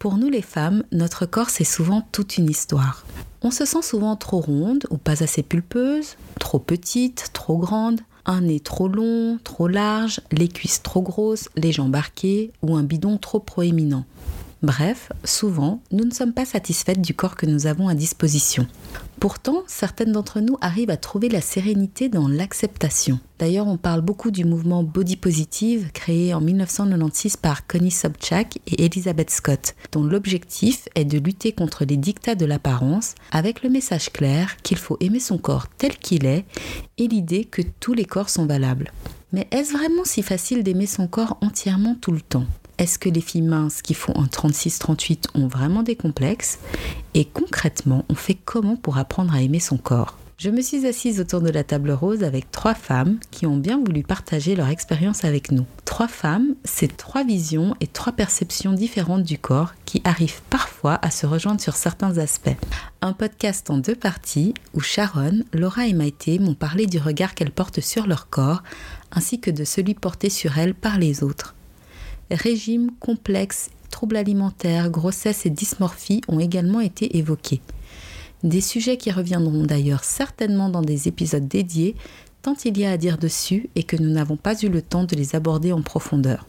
Pour nous les femmes, notre corps c'est souvent toute une histoire. On se sent souvent trop ronde ou pas assez pulpeuse, trop petite, trop grande, un nez trop long, trop large, les cuisses trop grosses, les jambes arquées ou un bidon trop proéminent. Bref, souvent, nous ne sommes pas satisfaites du corps que nous avons à disposition. Pourtant, certaines d'entre nous arrivent à trouver la sérénité dans l'acceptation. D'ailleurs, on parle beaucoup du mouvement Body Positive créé en 1996 par Connie Sobchak et Elizabeth Scott, dont l'objectif est de lutter contre les dictats de l'apparence avec le message clair qu'il faut aimer son corps tel qu'il est et l'idée que tous les corps sont valables. Mais est-ce vraiment si facile d'aimer son corps entièrement tout le temps? Est-ce que les filles minces qui font un 36-38 ont vraiment des complexes Et concrètement, on fait comment pour apprendre à aimer son corps? Je me suis assise autour de la table rose avec trois femmes qui ont bien voulu partager leur expérience avec nous. Trois femmes, c'est trois visions et trois perceptions différentes du corps qui arrivent parfois à se rejoindre sur certains aspects. Un podcast en deux parties où Sharon, Laura et Maïté m'ont parlé du regard qu'elles portent sur leur corps ainsi que de celui porté sur elles par les autres. Régime complexe, troubles alimentaires, grossesse et dysmorphie ont également été évoqués. Des sujets qui reviendront d'ailleurs certainement dans des épisodes dédiés, tant il y a à dire dessus et que nous n'avons pas eu le temps de les aborder en profondeur.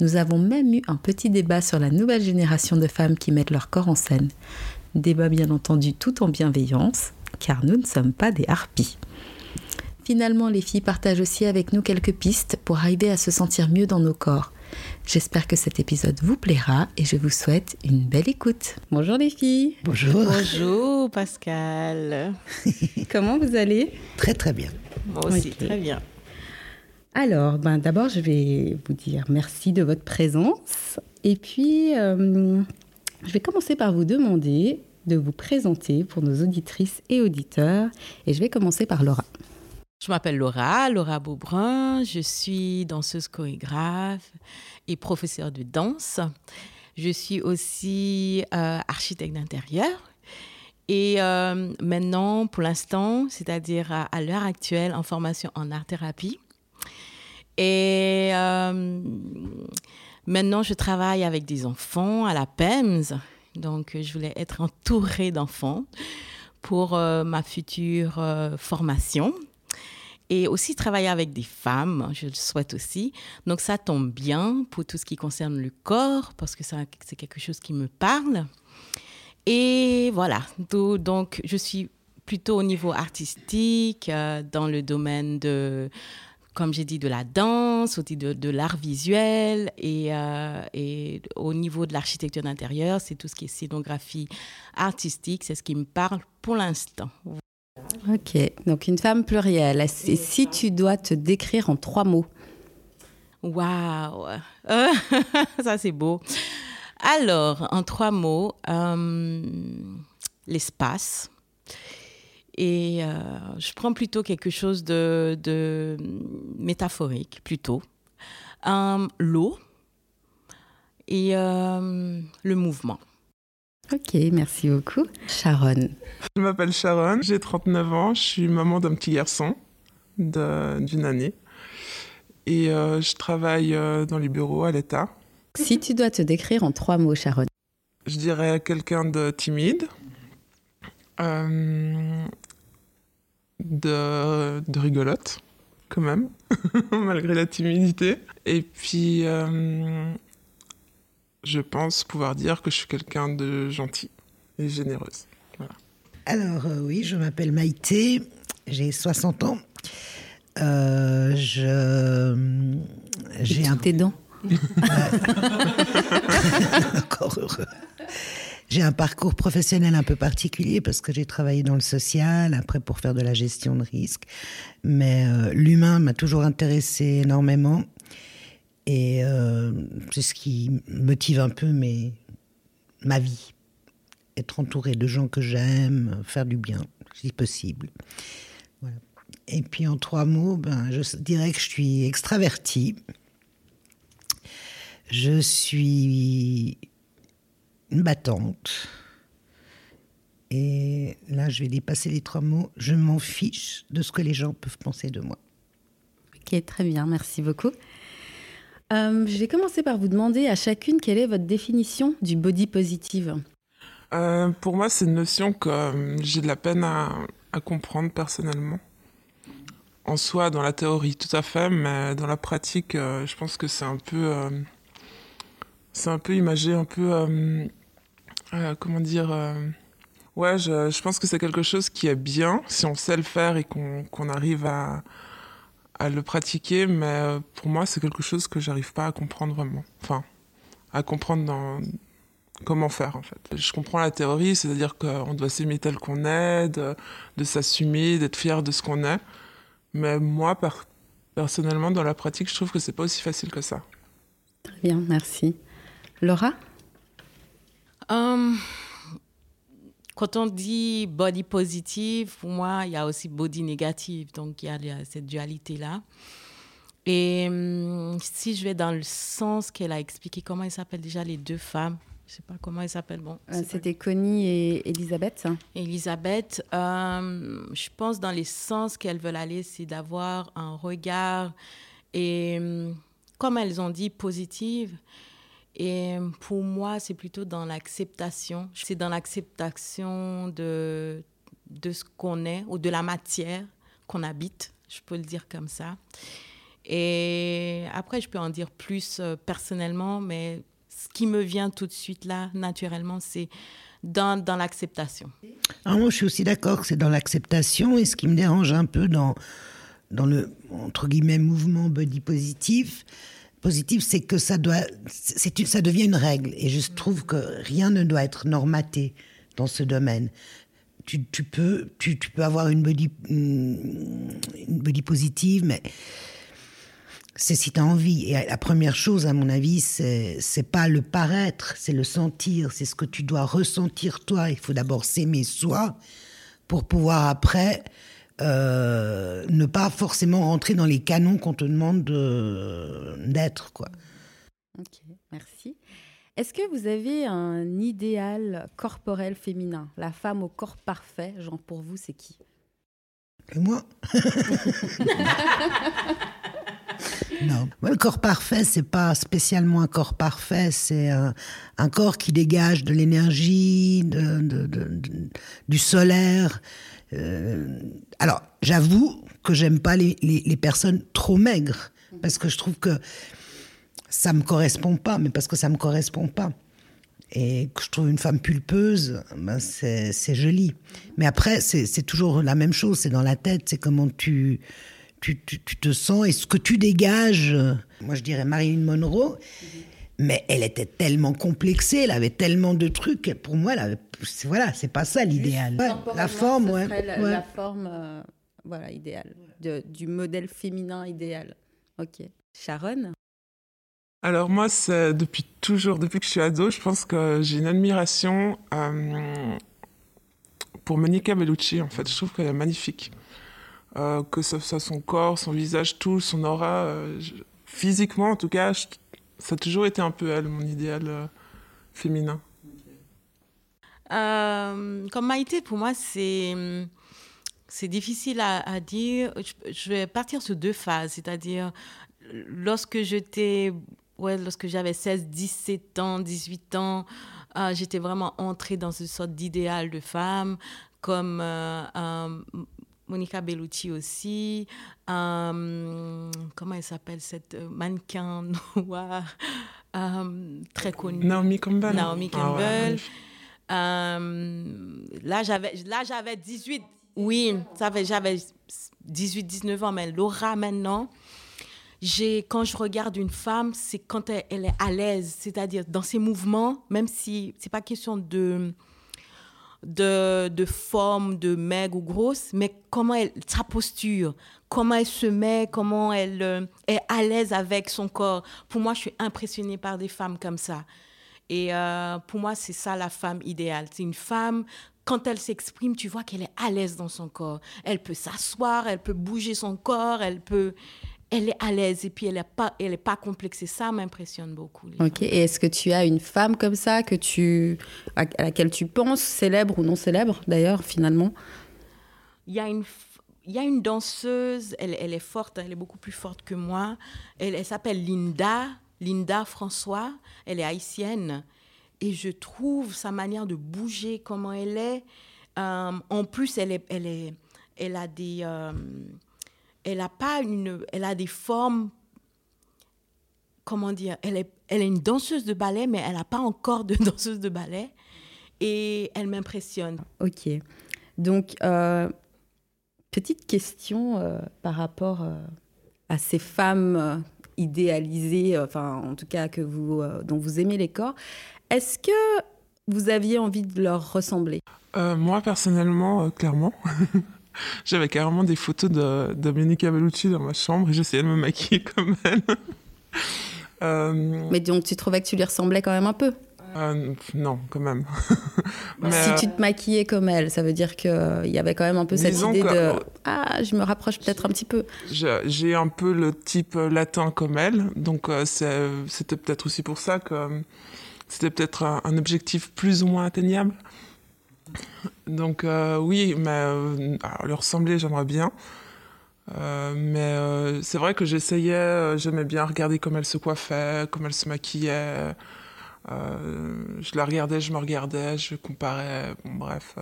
Nous avons même eu un petit débat sur la nouvelle génération de femmes qui mettent leur corps en scène. Débat bien entendu tout en bienveillance, car nous ne sommes pas des harpies. Finalement, les filles partagent aussi avec nous quelques pistes pour arriver à se sentir mieux dans nos corps. J'espère que cet épisode vous plaira et je vous souhaite une belle écoute. Bonjour les filles. Bonjour. Bonjour Pascal. Comment vous allez? Très très bien. Moi aussi, très bien. Alors, ben, d'abord, je vais vous dire merci de votre présence. Et puis, euh, je vais commencer par vous demander de vous présenter pour nos auditrices et auditeurs. Et je vais commencer par Laura. Je m'appelle Laura, Laura Beaubrun. Je suis danseuse chorégraphe et professeure de danse. Je suis aussi euh, architecte d'intérieur. Et euh, maintenant, pour l'instant, c'est-à-dire à, l'heure actuelle, en formation en art-thérapie. Et euh, maintenant, je travaille avec des enfants à la PEMS. Donc, je voulais être entourée d'enfants pour ma future formation et aussi travailler avec des femmes, je le souhaite aussi. Donc ça tombe bien pour tout ce qui concerne le corps, parce que c'est quelque chose qui me parle. Et voilà, donc je suis plutôt au niveau artistique, euh, dans le domaine de, comme j'ai dit, de la danse, aussi de, de l'art visuel euh, et, au niveau de l'architecture d'intérieur, c'est tout ce qui est scénographie artistique, c'est ce qui me parle pour l'instant. Ok, donc une femme plurielle. Et si tu dois te décrire en trois mots? Waouh Ça c'est beau. Alors, en trois mots, euh, l'espace. Et euh, je prends plutôt quelque chose de, métaphorique, plutôt. Euh, l'eau et le mouvement. Ok, merci beaucoup. Sharon. Je m'appelle Sharon, j'ai 39 ans, je suis maman d'un petit garçon d'une année. Et euh, je travaille euh, dans les bureaux à l'État. Si tu dois te décrire en trois mots, Sharon. Je dirais quelqu'un de timide, euh, de, de rigolote, quand même, malgré la timidité. Et puis je pense pouvoir dire que je suis quelqu'un de gentil et généreuse. Alors euh, oui, je m'appelle Maïté j'ai 60 ans. Euh, je. J'ai un. Tes dents. Encore heureux. J'ai un parcours professionnel un peu particulier parce que j'ai travaillé dans le social, après pour faire de la gestion de risque. Mais euh, l'humain m'a toujours intéressé énormément. Et euh, c'est ce qui motive un peu ma vie. Être entouré de gens que j'aime, faire du bien, si possible. Et puis en trois mots, ben, je dirais que je suis extravertie. Je suis une battante. Et là, je vais dépasser les trois mots. Je m'en fiche de ce que les gens peuvent penser de moi. Ok, très bien, merci beaucoup. Euh, je vais commencer par vous demander à chacune quelle est votre définition du body positive. Euh, pour moi, c'est une notion que euh, j'ai de la peine à, comprendre personnellement. En soi, dans la théorie, tout à fait, mais dans la pratique, je pense que c'est un peu, c'est un peu imagé, un peu, comment dire. ouais, je, pense que c'est quelque chose qui est bien si on sait le faire et qu'on arrive à, à le pratiquer, mais euh, pour moi, c'est quelque chose que j'arrive pas à comprendre vraiment. Enfin, à comprendre dans comment faire en fait. Je comprends la théorie, c'est-à-dire qu'on doit s'aimer tel qu'on est, de, s'assumer, d'être fier de ce qu'on est. Mais moi, personnellement, dans la pratique, je trouve que c'est pas aussi facile que ça. Très bien, merci. Laura? Hum, quand on dit body positive, pour moi, il y a aussi body négative. Donc, il y a cette dualité-là. Et hum, si je vais dans le sens qu'elle a expliqué, comment elles s'appellent déjà les deux femmes? Je ne sais pas comment elles s'appellent. Bon, euh, C'était Connie et Elisabeth. Elisabeth, hum, je pense dans les sens qu'elles veulent aller, c'est d'avoir un regard et, hum, comme elles ont dit, positive et pour moi, c'est plutôt dans l'acceptation. C'est dans l'acceptation de, de ce qu'on est ou de la matière qu'on habite, je peux le dire comme ça. Et après, je peux en dire plus euh, personnellement, mais ce qui me vient tout de suite là, naturellement, c'est dans, dans l'acceptation. Alors moi, je suis aussi d'accord que c'est dans l'acceptation. Et ce qui me dérange un peu dans, dans le, entre guillemets, mouvement body positif, positif, c'est que ça doit, c'est, ça devient une règle. Et je trouve que rien ne doit être normaté dans ce domaine. Tu, tu peux, tu, tu, peux avoir une body, une body positive, mais c'est si tu as envie. Et la première chose, à mon avis, c'est, c'est pas le paraître, c'est le sentir. C'est ce que tu dois ressentir toi. Il faut d'abord s'aimer soi pour pouvoir après euh, ne pas forcément rentrer dans les canons qu'on te demande d'être, quoi. Ok, merci. Est-ce que vous avez un idéal corporel féminin, la femme au corps parfait, genre pour vous, c'est qui? Et moi? Non. le corps parfait, c'est pas spécialement un corps parfait, c'est un, corps qui dégage de l'énergie, de, du solaire, euh, alors, j'avoue que j'aime pas les, les, personnes trop maigres, parce que je trouve que ça me correspond pas, mais parce que ça me correspond pas. Et que je trouve une femme pulpeuse, ben c'est joli. Mais après, c'est toujours la même chose, c'est dans la tête, c'est comment tu, tu, tu, te sens et ce que tu dégages. Moi, je dirais Marilyn Monroe. Mais elle était tellement complexée, elle avait tellement de trucs. Pour moi, elle voilà, c'est pas ça l'idéal. la forme, ouais. La, forme, euh, voilà, idéale, du modèle féminin idéal. Ok. Sharon? Alors moi, c'est depuis toujours, depuis que je suis ado, je pense que j'ai une admiration euh, pour Monica Bellucci. En fait, je trouve qu'elle est magnifique. Euh, que ce soit son corps, son visage, tout, son aura, physiquement en tout cas, ça a toujours été un peu elle, mon idéal euh, féminin. Euh, comme Maïté, pour moi, c'est c'est difficile à, dire. Je, vais partir sur deux phases, c'est-à-dire lorsque j'étais, ouais, lorsque j'avais 16, 17 ans, 18 ans, euh, j'étais vraiment entrée dans une sorte d'idéal de femme, comme Monica Bellucci aussi. Euh, comment elle s'appelle cette euh, mannequin noire euh, très connue? Naomi Campbell. Naomi ah Campbell. là, j'avais, là, j'avais 18. Oui, j'avais 18-19 ans, mais Laura maintenant, j'ai quand je regarde une femme, c'est quand elle, est à l'aise, c'est-à-dire dans ses mouvements, même si c'est pas question de de, de forme de maigre ou grosse, mais comment elle, sa posture, comment elle se met, comment elle euh, est à l'aise avec son corps. Pour moi, je suis impressionnée par des femmes comme ça. Et euh, pour moi, c'est ça la femme idéale. C'est une femme, quand elle s'exprime, tu vois qu'elle est à l'aise dans son corps. Elle peut s'asseoir, elle peut bouger son corps, elle peut, elle est à l'aise et puis elle n'est pas, elle est pas complexée. Ça m'impressionne beaucoup. Ok. Et est-ce que tu as une femme comme ça que tu, à, laquelle tu penses, célèbre ou non célèbre d'ailleurs finalement? Il y a une, il y a une danseuse. Elle, elle, est forte. Elle est beaucoup plus forte que moi. Elle, elle s'appelle Linda. Linda François. Elle est haïtienne. Et je trouve sa manière de bouger, comment elle est. Euh, en plus, elle est, elle est, elle a des euh, elle a pas une, elle a des formes, comment dire, elle est, elle est une danseuse de ballet, mais elle n'a pas encore de danseuse de ballet, et elle m'impressionne. Ok, donc euh, petite question euh, par rapport euh, à ces femmes idéalisées, enfin en tout cas que vous, dont vous aimez les corps. Est-ce que vous aviez envie de leur ressembler? Moi personnellement, clairement. J'avais carrément des photos de Domenica Bellucci dans ma chambre et j'essayais de me maquiller comme elle. Euh, Mais donc tu trouvais que tu lui ressemblais quand même un peu? Euh, non, quand même. si tu te maquillais comme elle, ça veut dire qu'il y avait quand même un peu cette idée de Ah, je me rapproche peut-être un petit peu. J'ai un peu le type latin comme elle, donc euh, c'était peut-être aussi pour ça que c'était peut-être un, objectif plus ou moins atteignable. Donc euh, oui, mais euh, lui ressembler, j'aimerais bien. Euh, mais c'est vrai que j'essayais, j'aimais bien regarder comment elle se coiffait, comment elle se maquillait. je la regardais, je me regardais, je comparais. Bon, bref.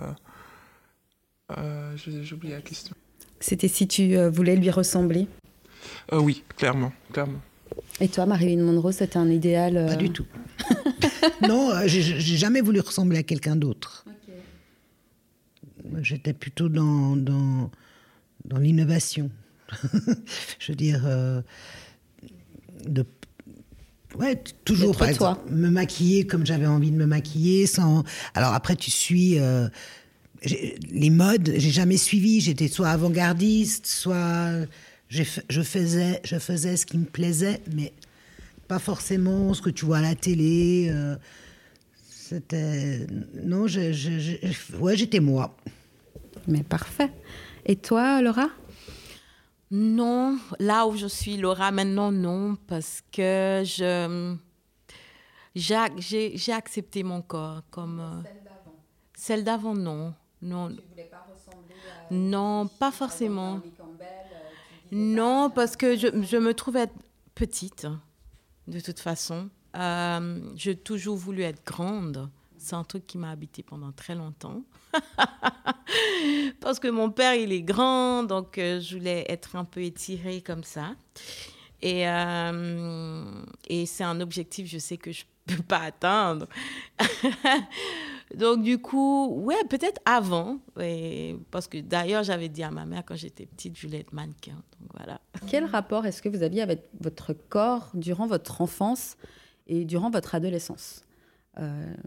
J'ai oublié la question. C'était si tu voulais lui ressembler Oui, clairement, clairement. Et toi, Marilyn Monroe, c'était un idéal Pas du tout. non, j'ai jamais voulu ressembler à quelqu'un d'autre. J'étais plutôt dans, dans, dans l'innovation. je veux dire, euh, de, ouais, toujours, par exemple, me maquiller comme j'avais envie de me maquiller. Sans... Alors après, tu suis euh, les modes, j'ai jamais suivi. J'étais soit avant-gardiste, soit je faisais, je faisais ce qui me plaisait, mais pas forcément ce que tu vois à la télé. Euh, c'était. Non, ouais, j'étais moi. Mais parfait. Et toi, Laura? Non, là où je suis, Laura, maintenant, non, parce que je. J'ai accepté mon corps comme. Euh, celle d'avant Celle d'avant, non. Non. Tu voulais pas ressembler à. Non, pas forcément. Euh, non, parce que je, je, me trouvais petite, de toute façon. Euh, j'ai toujours voulu être grande. C'est un truc qui m'a habité pendant très longtemps. Parce que mon père, il est grand, donc euh, je voulais être un peu étirée comme ça. Et, euh, c'est un objectif, je sais que je ne peux pas atteindre. donc du coup, ouais, peut-être avant. parce que d'ailleurs, j'avais dit à ma mère quand j'étais petite, je voulais être mannequin. Donc voilà. Quel rapport est-ce que vous aviez avec votre corps durant votre enfance et durant votre adolescence?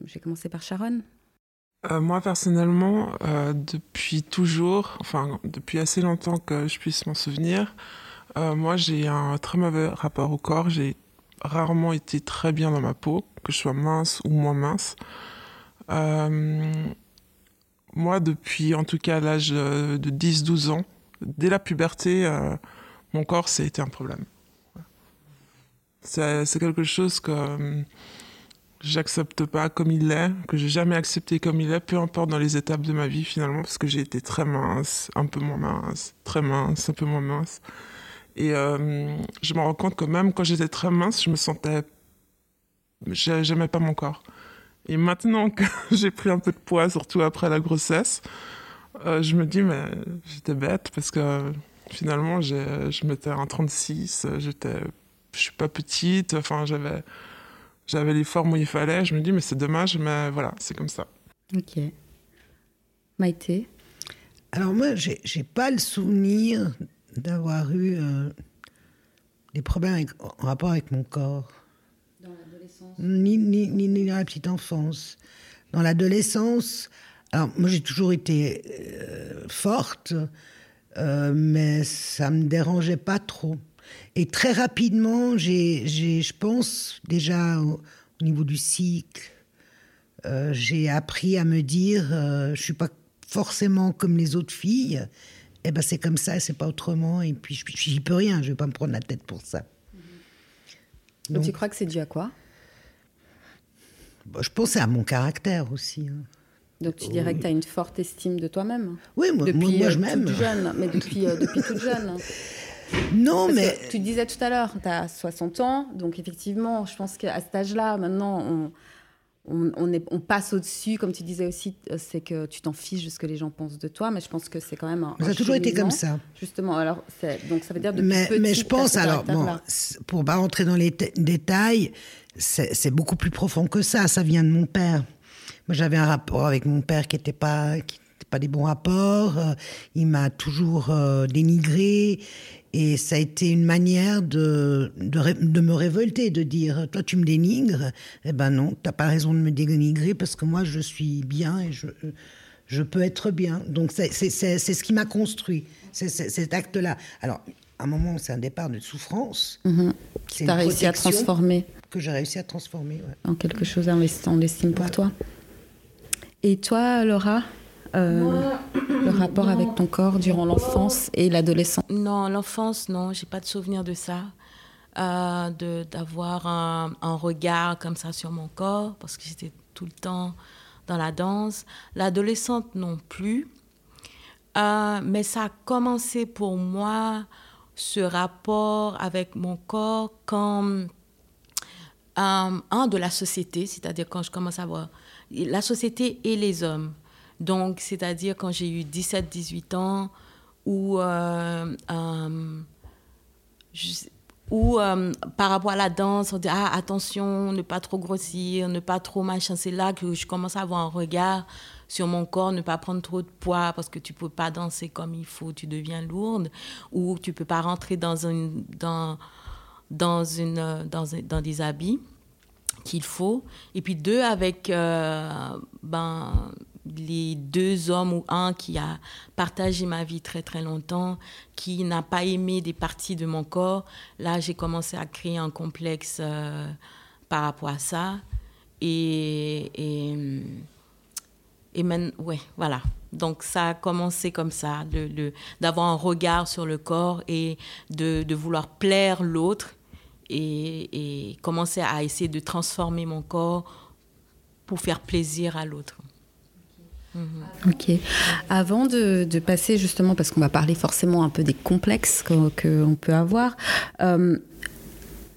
J'ai commencé par Sharon. Euh, moi personnellement, euh, depuis toujours, enfin depuis assez longtemps que je puisse m'en souvenir, euh, moi j'ai un très mauvais rapport au corps. J'ai rarement été très bien dans ma peau, que je sois mince ou moins mince. moi depuis en tout cas l'âge de 10-12 ans, dès la puberté, mon corps c'était un problème. C'est quelque chose que j'accepte pas comme il est, que j'ai jamais accepté comme il est, peu importe dans les étapes de ma vie finalement, parce que j'ai été très mince, un peu moins mince, très mince, un peu moins mince. Et euh, je me rends compte que même quand j'étais très mince, je me sentais... J'aimais pas mon corps. Et maintenant que j'ai pris un peu de poids, surtout après la grossesse, euh, je me dis, mais j'étais bête parce que finalement, je mettais un 36, j'étais, je suis pas petite, enfin, j'avais, j'avais les formes où il fallait. Je me dis, mais c'est dommage, mais voilà, c'est comme ça. Ok. Maïté? Alors moi, j'ai j'ai pas le souvenir d'avoir eu euh, des problèmes avec- en rapport avec mon corps. Dans l'adolescence? Ni, ni, ni, ni dans la petite enfance. Dans l'adolescence, alors moi j'ai toujours été euh, forte, euh, mais ça me dérangeait pas trop. Et très rapidement, j'ai, j'ai, je pense déjà au, au niveau du cycle, euh, j'ai appris à me dire, euh, je suis pas forcément comme les autres filles. Eh ben c'est comme ça, c'est pas autrement. Et puis je- j'y peux rien, je vais pas me prendre la tête pour ça. Donc, tu crois que c'est dû à quoi? Bon, je pensais à mon caractère aussi. hein. Donc tu dirais que tu as une forte estime de toi-même Oui, moi, depuis moi, moi, euh, je m'aime. toute jeune, mais depuis, euh, depuis toute jeune. Non, Parce mais tu disais tout à l'heure, tu as 60 ans, donc effectivement, je pense qu'à cet âge-là, maintenant, on, on, on est, on passe au-dessus, comme tu disais aussi, euh, c'est que tu t'en fiches de ce que les gens pensent de toi, mais je pense que c'est quand même un. ça a toujours été comme ça. Justement, alors, donc ça veut dire depuis Mais, mais je pense, alors, bon, pour pas rentrer dans les détails, c'est beaucoup plus profond que ça. Ça vient de mon père. Moi, j'avais un rapport avec mon père qui n'était pas, qui pas des bons rapports. Euh, Il m'a toujours euh, dénigré. Et ça a été une manière de, de, me révolter, de dire Toi, tu me dénigres. Eh ben non, t'as pas raison de me dénigrer parce que moi, je suis bien et je, je peux être bien. Donc, c'est ce qui m'a construit, c'est- cet acte-là. Alors, à un moment, c'est un départ de souffrance. C'est Tu as réussi à transformer que j'ai réussi à transformer. ouais. en quelque chose en estime pour Ouais. toi. Et toi, Laura? Euh, le rapport avec ton corps durant l'enfance et l'adolescence Non, l'enfance, non, j'ai pas de souvenir de ça. Euh, de- D'avoir un, un regard comme ça sur mon corps, parce que j'étais tout le temps dans la danse. L'adolescente non plus. Euh, mais ça a commencé pour moi, ce rapport avec mon corps, quand euh, un de la société, c'est-à-dire quand je commence à voir la société et les hommes. Donc, c'est-à-dire quand j'ai eu 17-18 ans, où, euh, euh, euh, par rapport à la danse, on dit ah, attention, ne pas trop grossir, ne pas trop machin. C'est là que je commence à avoir un regard sur mon corps, ne pas prendre trop de poids parce que tu peux pas danser comme il faut, tu deviens lourde, ou tu peux pas rentrer dans, une, dans, dans, une, dans, dans des habits qu'il faut. Et puis deux, avec euh, ben, les deux hommes ou un qui a partagé ma vie très très longtemps, qui n'a pas aimé des parties de mon corps, là j'ai commencé à créer un complexe euh, par rapport à ça. Et, et, et man- ouais, voilà. Donc ça a commencé comme ça, d'avoir un regard sur le corps et de, vouloir plaire l'autre et commencer à essayer de transformer mon corps pour faire plaisir à l'autre. Ok. Avant de, passer justement, parce qu'on va parler forcément un peu des complexes qu'on peut avoir, euh,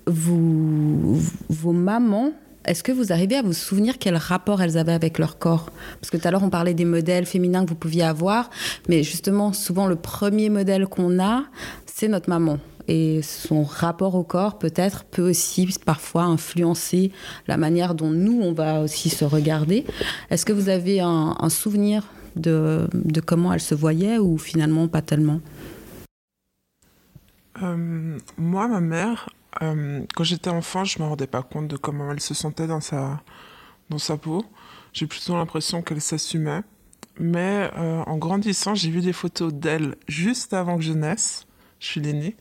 vous, vos mamans, est-ce que vous arrivez à vous souvenir quel rapport elles avaient avec leur corps? Parce que tout à l'heure, on parlait des modèles féminins que vous pouviez avoir, mais justement, souvent, le premier modèle qu'on a, c'est notre maman. Et son rapport au corps, peut-être, peut aussi parfois influencer la manière dont nous, on va aussi se regarder. Est-ce que vous avez un, souvenir de, comment elle se voyait ou finalement pas tellement? Euh, moi, ma mère, euh, quand j'étais enfant, je me rendais pas compte de comment elle se sentait dans sa, dans sa peau. J'ai plutôt l'impression qu'elle s'assumait. Mais euh, en grandissant, j'ai vu des photos d'elle juste avant que je naisse. Je suis l'aînée.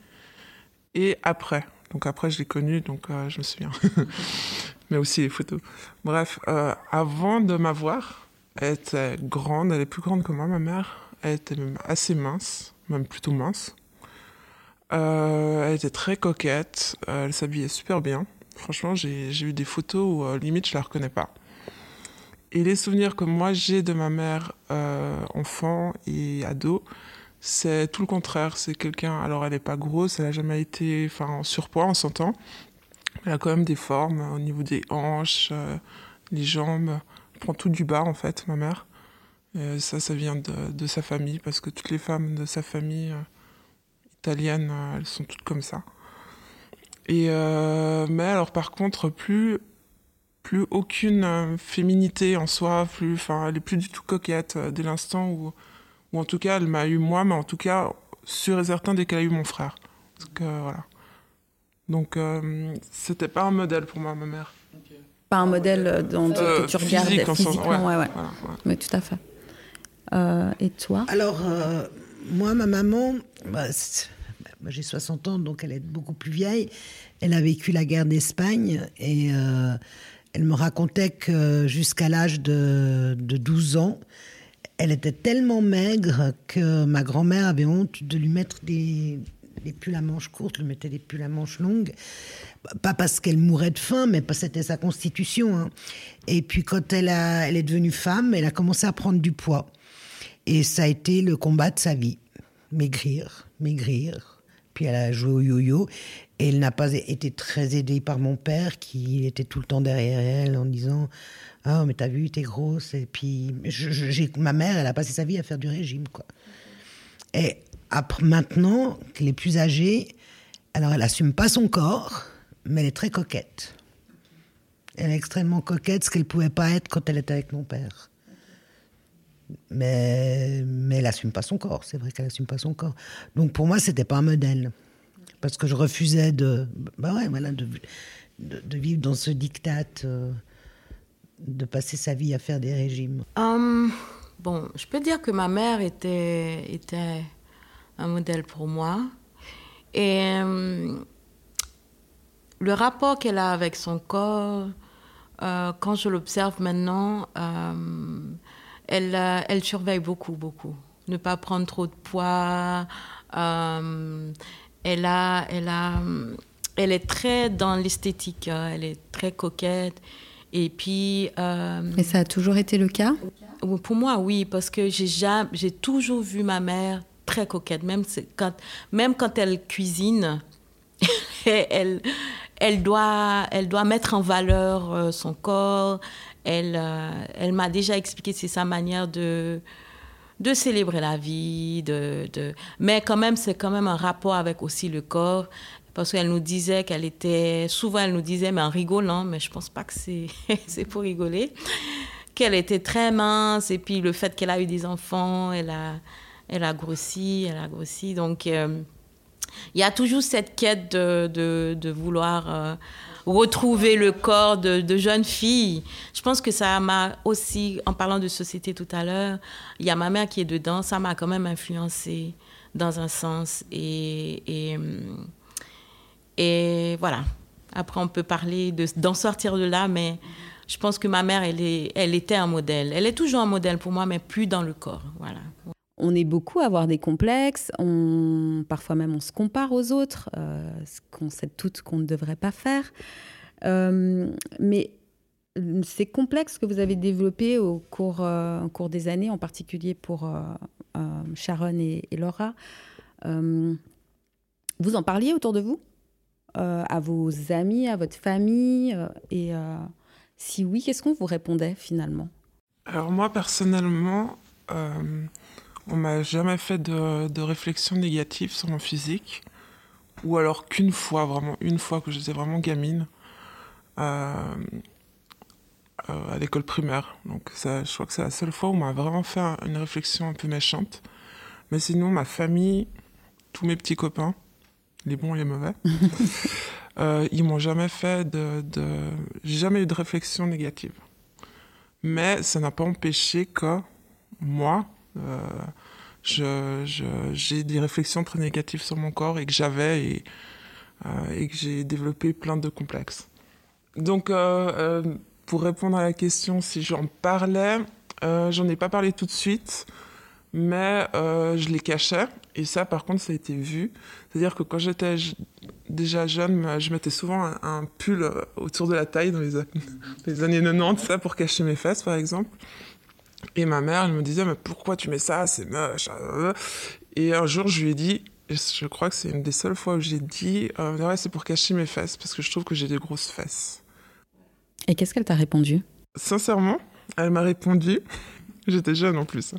Et après. Donc après, je l'ai connue, donc euh, je me souviens. Mais aussi les photos. Bref, euh, avant de m'avoir, elle était grande. Elle est plus grande que moi, ma mère. Elle était même assez mince, même plutôt mince. Euh, elle était très coquette, elle s'habillait super bien. Franchement, j'ai eu des photos où limite je la reconnais pas. Et les souvenirs que moi j'ai de ma mère enfant et ado, c'est tout le contraire. C'est quelqu'un, alors elle n'est pas grosse, elle a jamais été enfin, en surpoids, on s'entend. Elle a quand même des formes euh, au niveau des hanches, euh, les jambes. Elle prend tout du bas en fait, ma mère. Ça, ça vient de, sa famille parce que toutes les femmes de sa famille. euh, italiennes, euh, elles sont toutes comme ça. Et mais alors par contre, plus plus aucune féminité en soi, plus, enfin, elle est plus du tout coquette dès l'instant où ou en tout cas, elle m'a eu moi, mais en tout cas, sûr et certain dès qu'elle a eu mon frère. Donc, voilà. Donc, c'était pas un modèle pour moi, ma mère. Pas un modèle dont que tu regardais physiquement, ouais, ouais. Mais tout à fait. et toi? Alors, moi, ma maman, bah, j'ai 60 ans, donc elle est beaucoup plus vieille. Elle a vécu la guerre d'Espagne et euh, elle me racontait que jusqu'à l'âge de, 12 ans, elle était tellement maigre que ma grand-mère avait honte de lui mettre des, pulls à manches courtes, lui mettait des pulls à manches longues. Pas parce qu'elle mourait de faim, mais parce que c'était sa constitution. Hein. Et puis quand elle, elle est devenue femme, elle a commencé à prendre du poids. Et ça a été le combat de sa vie. Maigrir, maigrir, puis elle a joué au yo-yo. Et elle n'a pas été très aidée par mon père, qui était tout le temps derrière elle en disant Ah, mais t'as vu, t'es grosse. Et puis, j'ai, ma mère, elle a passé sa vie à faire du régime, quoi. Et après, maintenant qu'elle est plus âgée, alors elle assume pas son corps, mais elle est très coquette. Elle est extrêmement coquette, ce qu'elle pouvait pas être quand elle était avec mon père mais, mais elle n'assume pas son corps. C'est vrai qu'elle n'assume pas son corps. Donc pour moi, c'était pas un modèle. Parce que je refusais de, bah ouais, voilà, de, de, vivre dans ce diktat, euh, de passer sa vie à faire des régimes. Hum, bon, je peux dire que ma mère était, était un modèle pour moi. Et hum, le rapport qu'elle a avec son corps, euh, quand je l'observe maintenant, hum, elle, euh, elle surveille beaucoup, beaucoup. Ne pas prendre trop de poids. Elle, a, elle, a, elle est très dans l'esthétique. Hein. Elle est très coquette. Et puis. Euh, Et ça a toujours été le cas? Pour moi, oui, parce que j'ai toujours vu ma mère très coquette. Même quand, même quand elle cuisine, elle, elle, doit, elle doit mettre en valeur son corps. Elle, euh, elle m'a déjà expliqué c'est sa manière de, de célébrer la vie, de, de... mais quand même, c'est quand même un rapport avec aussi le corps. Parce qu'elle nous disait qu'elle était, souvent elle nous disait, mais en rigolant, mais je pense pas que c'est, pour rigoler, qu'elle était très mince, et puis le fait qu'elle a eu des enfants, elle a, elle a grossi, elle a grossi. Donc, euh, il y a toujours cette quête de, de, vouloir euh, retrouver le corps de, de jeunes filles. Je pense que ça m'a aussi, en parlant de société tout à l'heure, il y a ma mère qui est dedans, ça m'a quand même influencé dans un sens. Et, et, et voilà. Après, on peut parler d'en sortir de là, mais je pense que ma mère, elle, est, elle était un modèle. Elle est toujours un modèle pour moi, mais plus dans le corps. Voilà on est beaucoup à avoir des complexes, on, parfois même on se compare aux autres, euh, ce qu'on sait toutes qu'on ne devrait pas faire. Euh, mais ces complexes que vous avez développés au cours, euh, cours des années, en particulier pour Sharon et, Laura, vous en parliez autour de vous? À vos amis, à votre famille Et si oui, qu'est-ce qu'on vous répondait finalement? Alors moi personnellement, on m'a jamais fait de, de, réflexion négative sur mon physique. Ou alors qu'une fois, vraiment, une fois que j'étais vraiment gamine, euh, euh, à l'école primaire. Donc ça, je crois que c'est la seule fois où on m'a vraiment fait une réflexion un peu méchante. Mais sinon, ma famille, tous mes petits copains, les bons et les mauvais, euh, ils m'ont jamais fait de, de... J'ai jamais eu de réflexion négative. Mais ça n'a pas empêché que moi, euh, j'ai des réflexions très négatives sur mon corps et que j'avais et, euh, et, que j'ai développé plein de complexes. Donc, pour répondre à la question si j'en parlais, j'en ai pas parlé tout de suite, mais je les cachais. Et ça, par contre, ça a été vu. C'est-à-dire que quand j'étais déjà jeune, je mettais souvent un, pull autour de la taille dans les, les années 90, ça, pour cacher mes fesses, par exemple. Et ma mère, elle me disait, mais pourquoi tu mets ça? C'est moche. Et un jour, je lui ai dit, je crois que c'est une des seules fois où j'ai dit, euh, ouais, c'est pour cacher mes fesses, parce que je trouve que j'ai des grosses fesses. Et qu'est-ce qu'elle t'a répondu? Sincèrement, elle m'a répondu, j'étais jeune en plus,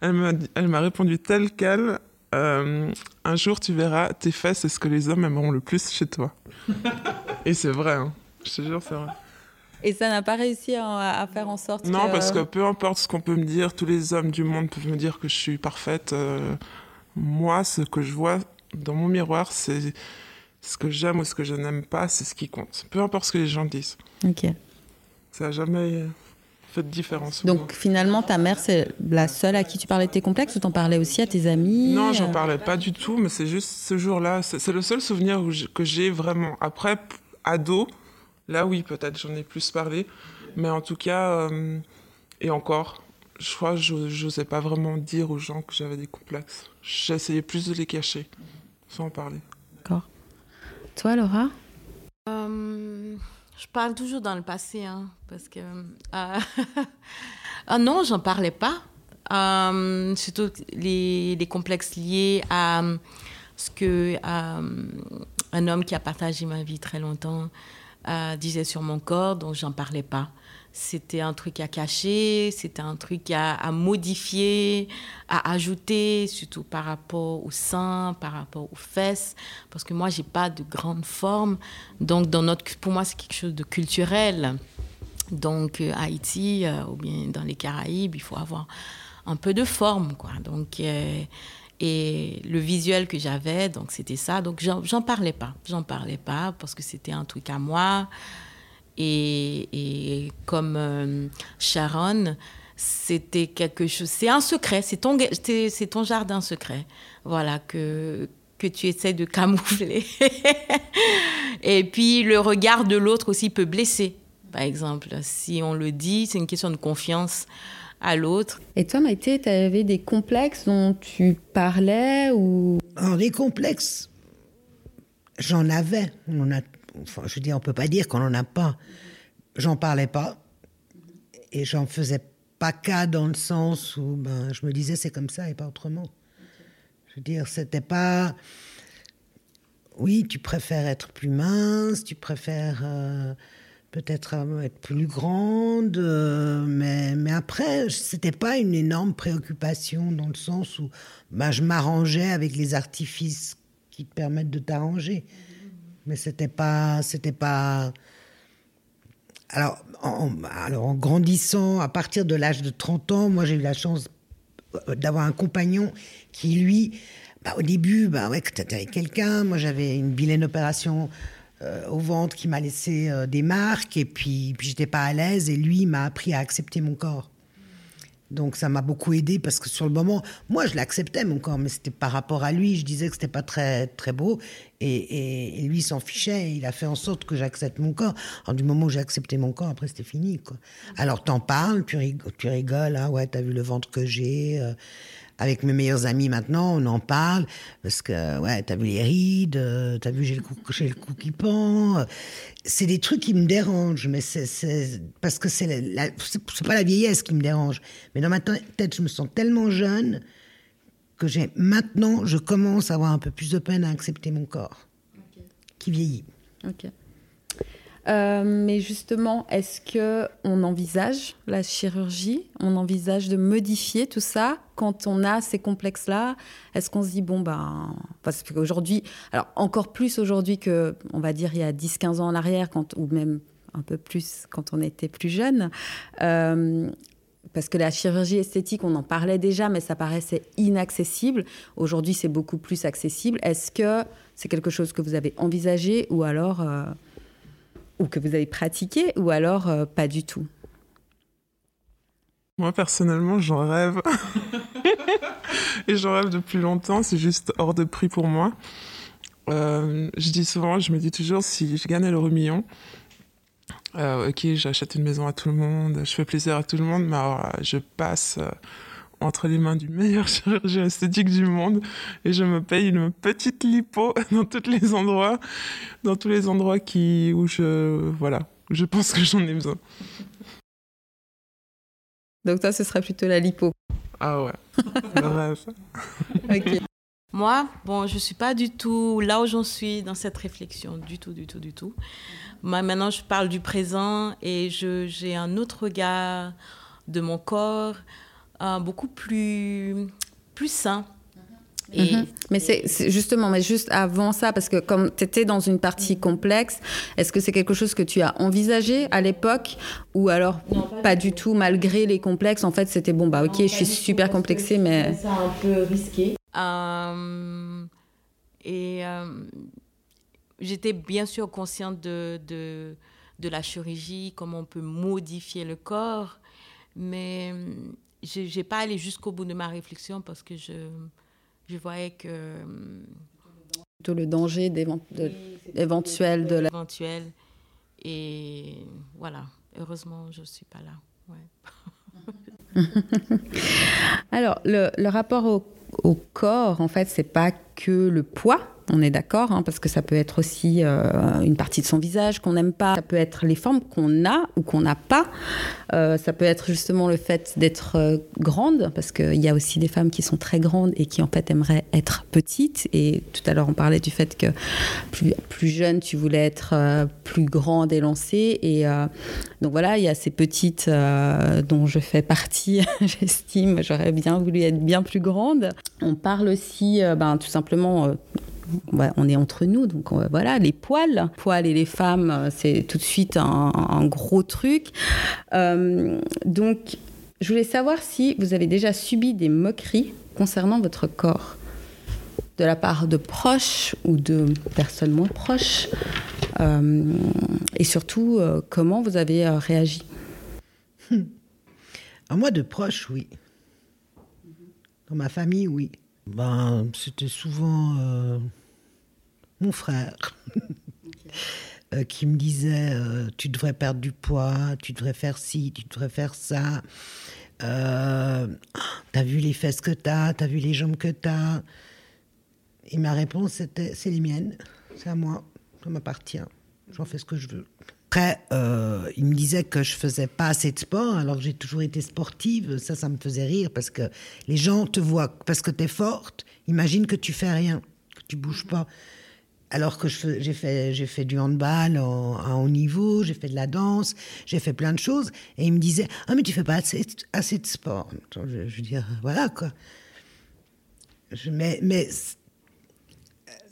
elle m'a, elle m'a répondu tel quel, euh, un jour tu verras, tes fesses, c'est ce que les hommes aimeront le plus chez toi. Et c'est vrai, hein. je te jure, c'est vrai. Et ça n'a pas réussi à, faire en sorte Non, parce que peu importe ce qu'on peut me dire, tous les hommes du monde peuvent me dire que je suis parfaite. Euh, moi, ce que je vois dans mon miroir, c'est ce que j'aime ou ce que je n'aime pas, c'est ce qui compte. Peu importe ce que les gens disent. Ok. Ça n'a jamais fait de différence. Donc finalement, ta mère, c'est la seule à qui tu parlais de tes complexes ou t'en parlais aussi à tes amis Non, j'en parlais pas du tout, mais c'est juste ce jour-là. C'est le seul souvenir que j'ai vraiment. Après, ado, là oui, peut-être j'en ai plus parlé. Mais en tout cas, euh, et encore, je crois que j'osais pas vraiment dire aux gens que j'avais des complexes. J'essayais plus de les cacher, sans en parler. D'accord. Toi, Laura? Euh, Je parle toujours dans le passé, hein, parce que... Euh, ah non, j'en parlais pas. Euh, surtout les, complexes liés à ce que un homme qui a partagé ma vie très longtemps disait sur mon corps, donc j'en parlais pas c'était un truc à cacher, c'était un truc à, modifier, à ajouter, surtout par rapport au sein, par rapport aux fesses, parce que moi, j'ai pas de grande forme. Donc, dans notre, pour moi, c'est quelque chose de culturel. Donc, euh, Haïti euh, ou bien dans les Caraïbes, il faut avoir un peu de forme, quoi. Donc, euh, et le visuel que j'avais, c'était ça. Donc, j'en parlais pas. J'en parlais pas parce que c'était un truc à moi. Et, comme euh, Sharon, c'était quelque chose. C'est un secret, c'est ton, c'est ton jardin secret. Voilà, que, que tu essaies de camoufler. et puis le regard de l'autre aussi peut blesser, par exemple. Si on le dit, c'est une question de confiance à l'autre. Et toi, Maïté, tu avais des complexes dont tu parlais ou? Alors, des complexes, j'en avais. On a je veux dire, on peut pas dire qu'on n'en a pas. J'en parlais pas et j'en faisais pas cas dans le sens où ben, je me disais c'est comme ça et pas autrement. Je veux dire, c'était pas. Oui, tu préfères être plus mince, tu préfères euh, peut-être euh, être plus grande, euh, mais, mais après, c'était pas une énorme préoccupation dans le sens où ben, je m'arrangeais avec les artifices qui te permettent de t'arranger mais c'était pas, c'était pas. Alors en, grandissant, à partir de l'âge de 30 ans, moi j'ai eu la chance euh, d'avoir un compagnon qui, lui, bah, au début, bah ouais, avec quelqu'un. Moi j'avais une vilaine opération euh, au ventre qui m'a laissé euh, des marques, et puis, puis j'étais pas à l'aise, et lui m'a appris à accepter mon corps. Donc ça m'a beaucoup aidé parce que sur le moment, moi je l'acceptais mon corps, mais c'était par rapport à lui, je disais que c'était pas très très beau et, et, lui s'en fichait. Il a fait en sorte que j'accepte mon corps. Alors du moment où j'ai accepté mon corps, après c'était fini quoi. Alors t'en parles, tu rigoles, tu rigoles, hein, ouais t'as vu le ventre que j'ai. Euh, avec mes meilleurs amis maintenant, on en parle parce que ouais, t'as vu les rides, euh, t'as vu j'ai le cou, j'ai le cou qui pend. C'est des trucs qui me dérangent, mais c'est parce que c'est c'est pas la vieillesse qui me dérange, mais dans ma tête, je me sens tellement jeune que j'ai maintenant, je commence à avoir un peu plus de peine à accepter mon corps qui vieillit. Ok. Euh, mais justement, est-ce que on envisage la chirurgie? On envisage de modifier tout ça? Quand on a ces complexes-là Est-ce qu'on se dit, bon, ben. Parce qu'aujourd'hui, alors encore plus aujourd'hui que, on va dire, il y a 10-15 ans en arrière, quand, ou même un peu plus quand on était plus jeune. Euh, parce que la chirurgie esthétique, on en parlait déjà, mais ça paraissait inaccessible. Aujourd'hui, c'est beaucoup plus accessible. Est-ce que c'est quelque chose que vous avez envisagé ou alors euh, que vous avez pratiqué ou alors euh, pas du tout? Moi personnellement, j'en rêve. Et j'en rêve depuis longtemps, c'est juste hors de prix pour moi. Euh, je dis souvent, je me dis toujours, si je gagnais le million, euh, ok, j'achète une maison à tout le monde, je fais plaisir à tout le monde, mais alors, je passe entre les mains du meilleur chirurgien esthétique du monde et je me paye une petite lipo dans tous les endroits, dans tous les endroits qui, où je, voilà, je pense que j'en ai besoin. Donc toi, ce serait plutôt la lipo. Ah ouais, bref. ok. Moi, bon, je suis pas du tout là où j'en suis dans cette réflexion, du tout, du tout, du tout. Moi, maintenant, je parle du présent et j'ai un autre regard de mon corps, beaucoup plus, plus sain. Mhm. Mais c'est justement, mais juste avant ça, parce que comme tu étais dans une partie complexe, est-ce que c'est quelque chose que tu as envisagé à l'époque ou alors pas, du tout, malgré les complexes En fait, c'était bon, bah ok, je suis super complexée, mais. C'est un peu risqué. Euh, et euh, j'étais bien sûr consciente de, de, de, la chirurgie, comment on peut modifier le corps, mais je n'ai pas allé jusqu'au bout de ma réflexion parce que je je voyais que tout le danger éventuel de, l'éventuel et voilà. Heureusement je suis pas là. Alors le, le rapport au, au, corps en fait c'est pas que le poids on est d'accord, hein, parce que ça peut être aussi euh, une partie de son visage qu'on n'aime pas, ça peut être les formes qu'on a ou qu'on n'a pas, euh, ça peut être justement le fait d'être euh, grande, parce qu'il y a aussi des femmes qui sont très grandes et qui en fait aimeraient être petites, et tout à l'heure on parlait du fait que plus, jeune tu voulais être plus grande et lancée, et donc voilà, il y a ces petites dont je fais partie, j'estime, j'aurais bien voulu être bien plus grande. On parle aussi, ben, tout simplement on est entre nous, donc voilà, les poils. Poils et les femmes, euh, c'est tout de suite un, gros truc. Euh, donc, je voulais savoir si vous avez déjà subi des moqueries concernant votre corps, de la part de proches ou de personnes moins proches, euh, et surtout comment vous avez réagi? À moi, de proches, oui. Dans ma famille, oui. Ben, c'était souvent euh, mon frère euh, qui me disait euh, Tu devrais perdre du poids, tu devrais faire ci, tu devrais faire ça. t'as vu les fesses que t'as, t'as vu les jambes que t'as. Et ma réponse c'était C'est les miennes, c'est à moi, ça m'appartient, j'en fais ce que je veux. Après, euh, il me disait que je faisais pas assez de sport, alors que j'ai toujours été sportive. Ça, ça me faisait rire parce que les gens te voient parce que tu es forte. Imagine que tu fais rien, que tu bouges pas. Alors que j'ai fait, fait du handball à haut niveau, j'ai fait de la danse, j'ai fait plein de choses. Et il me disait Ah, mais tu fais pas assez, assez de sport. Je, je veux dire, voilà quoi. Je, mais, mais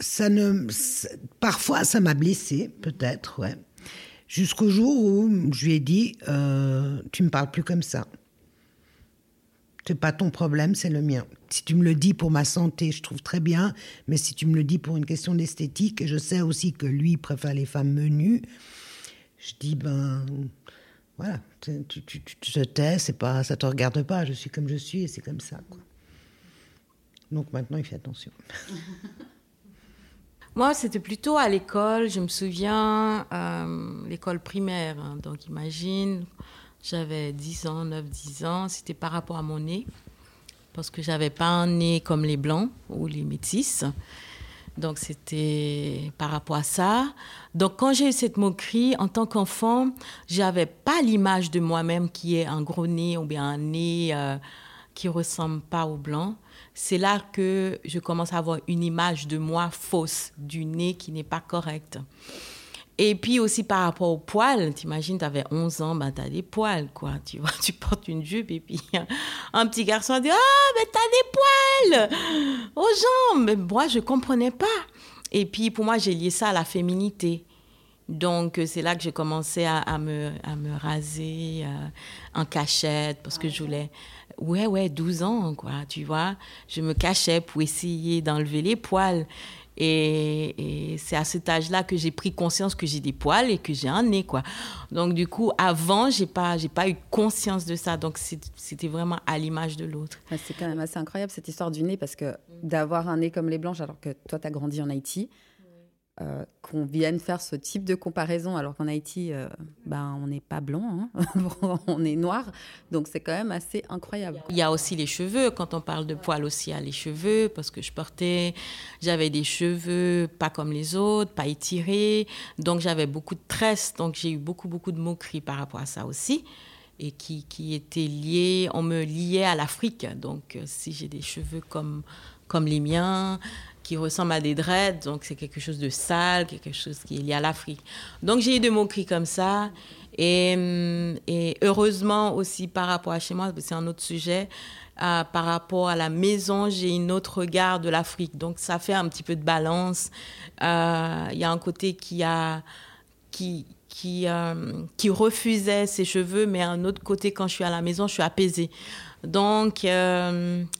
ça ne. Parfois, ça m'a blessée, peut-être, ouais. Jusqu'au jour où je lui ai dit euh, Tu me parles plus comme ça. C'est pas ton problème, c'est le mien. Si tu me le dis pour ma santé, je trouve très bien, mais si tu me le dis pour une question d'esthétique, et je sais aussi que lui préfère les femmes menues, je dis ben voilà, tu, te tais, c'est pas, ça te regarde pas, je suis comme je suis et c'est comme ça. Donc maintenant, il fait attention. Moi, c'était plutôt à l'école. Je me souviens, euh, l'école primaire. Hein. donc, imagine, j'avais 10 ans, 9, 10 ans. C'était par rapport à mon nez. Parce que j'avais pas un nez comme les blancs ou les métis. Donc, c'était par rapport à ça. Donc, quand j'ai eu cette moquerie, en tant qu'enfant, j'avais pas l'image de moi-même qui est un gros nez ou bien un nez euh, qui ressemble pas au blanc c'est là que je commence à avoir une image de moi fausse, du nez qui n'est pas correct. Et puis aussi par rapport aux poils, t'imagines, t'avais 11 ans, bah t'as des poils, quoi. Tu vois, tu portes une jupe et puis un petit garçon dit Ah, mais t'as des poils aux jambes. Mais moi, je comprenais pas. Et puis pour moi, j'ai lié ça à la féminité. Donc c'est là que j'ai commencé à, me, à me raser euh, en cachette parce que je voulais ouais, ouais, 12 ans, quoi, tu vois. Je me cachais pour essayer d'enlever les poils. Et, c'est à cet âge-là que j'ai pris conscience que j'ai des poils et que j'ai un nez, quoi. Donc, du coup, avant, j'ai pas, j'ai pas eu conscience de ça. Donc, c'était vraiment à l'image de l'autre. C'est quand même assez incroyable, cette histoire du nez, parce que d'avoir un nez comme les blanches, alors que toi, tu as grandi en Haïti, euh, qu'on vienne faire ce type de comparaison, alors qu'en Haïti, euh, ben, on n'est pas blanc, hein. on est noir, donc c'est quand même assez incroyable. Il y a aussi les cheveux, quand on parle de poils aussi, il y a les cheveux, parce que je portais, j'avais des cheveux pas comme les autres, pas étirés, donc j'avais beaucoup de tresses, donc j'ai eu beaucoup, beaucoup de moqueries par rapport à ça aussi et qui, qui étaient liés, on me liait à l'Afrique. Donc, euh, si j'ai des cheveux comme, comme les miens, qui ressemble à des dreads, donc c'est quelque chose de sale, quelque chose qui est lié à l'Afrique. Donc j'ai eu des moqueries comme ça, Et, hum, et, heureusement aussi par rapport à chez moi, c'est un autre sujet, euh, par rapport à la maison, j'ai une autre regard de l'Afrique. Donc ça fait un petit peu de balance. Euh, il y a un côté qui a... Qui, euh, qui refusait ses cheveux, mais un autre côté, quand je suis à la maison, je suis apaisée. Donc,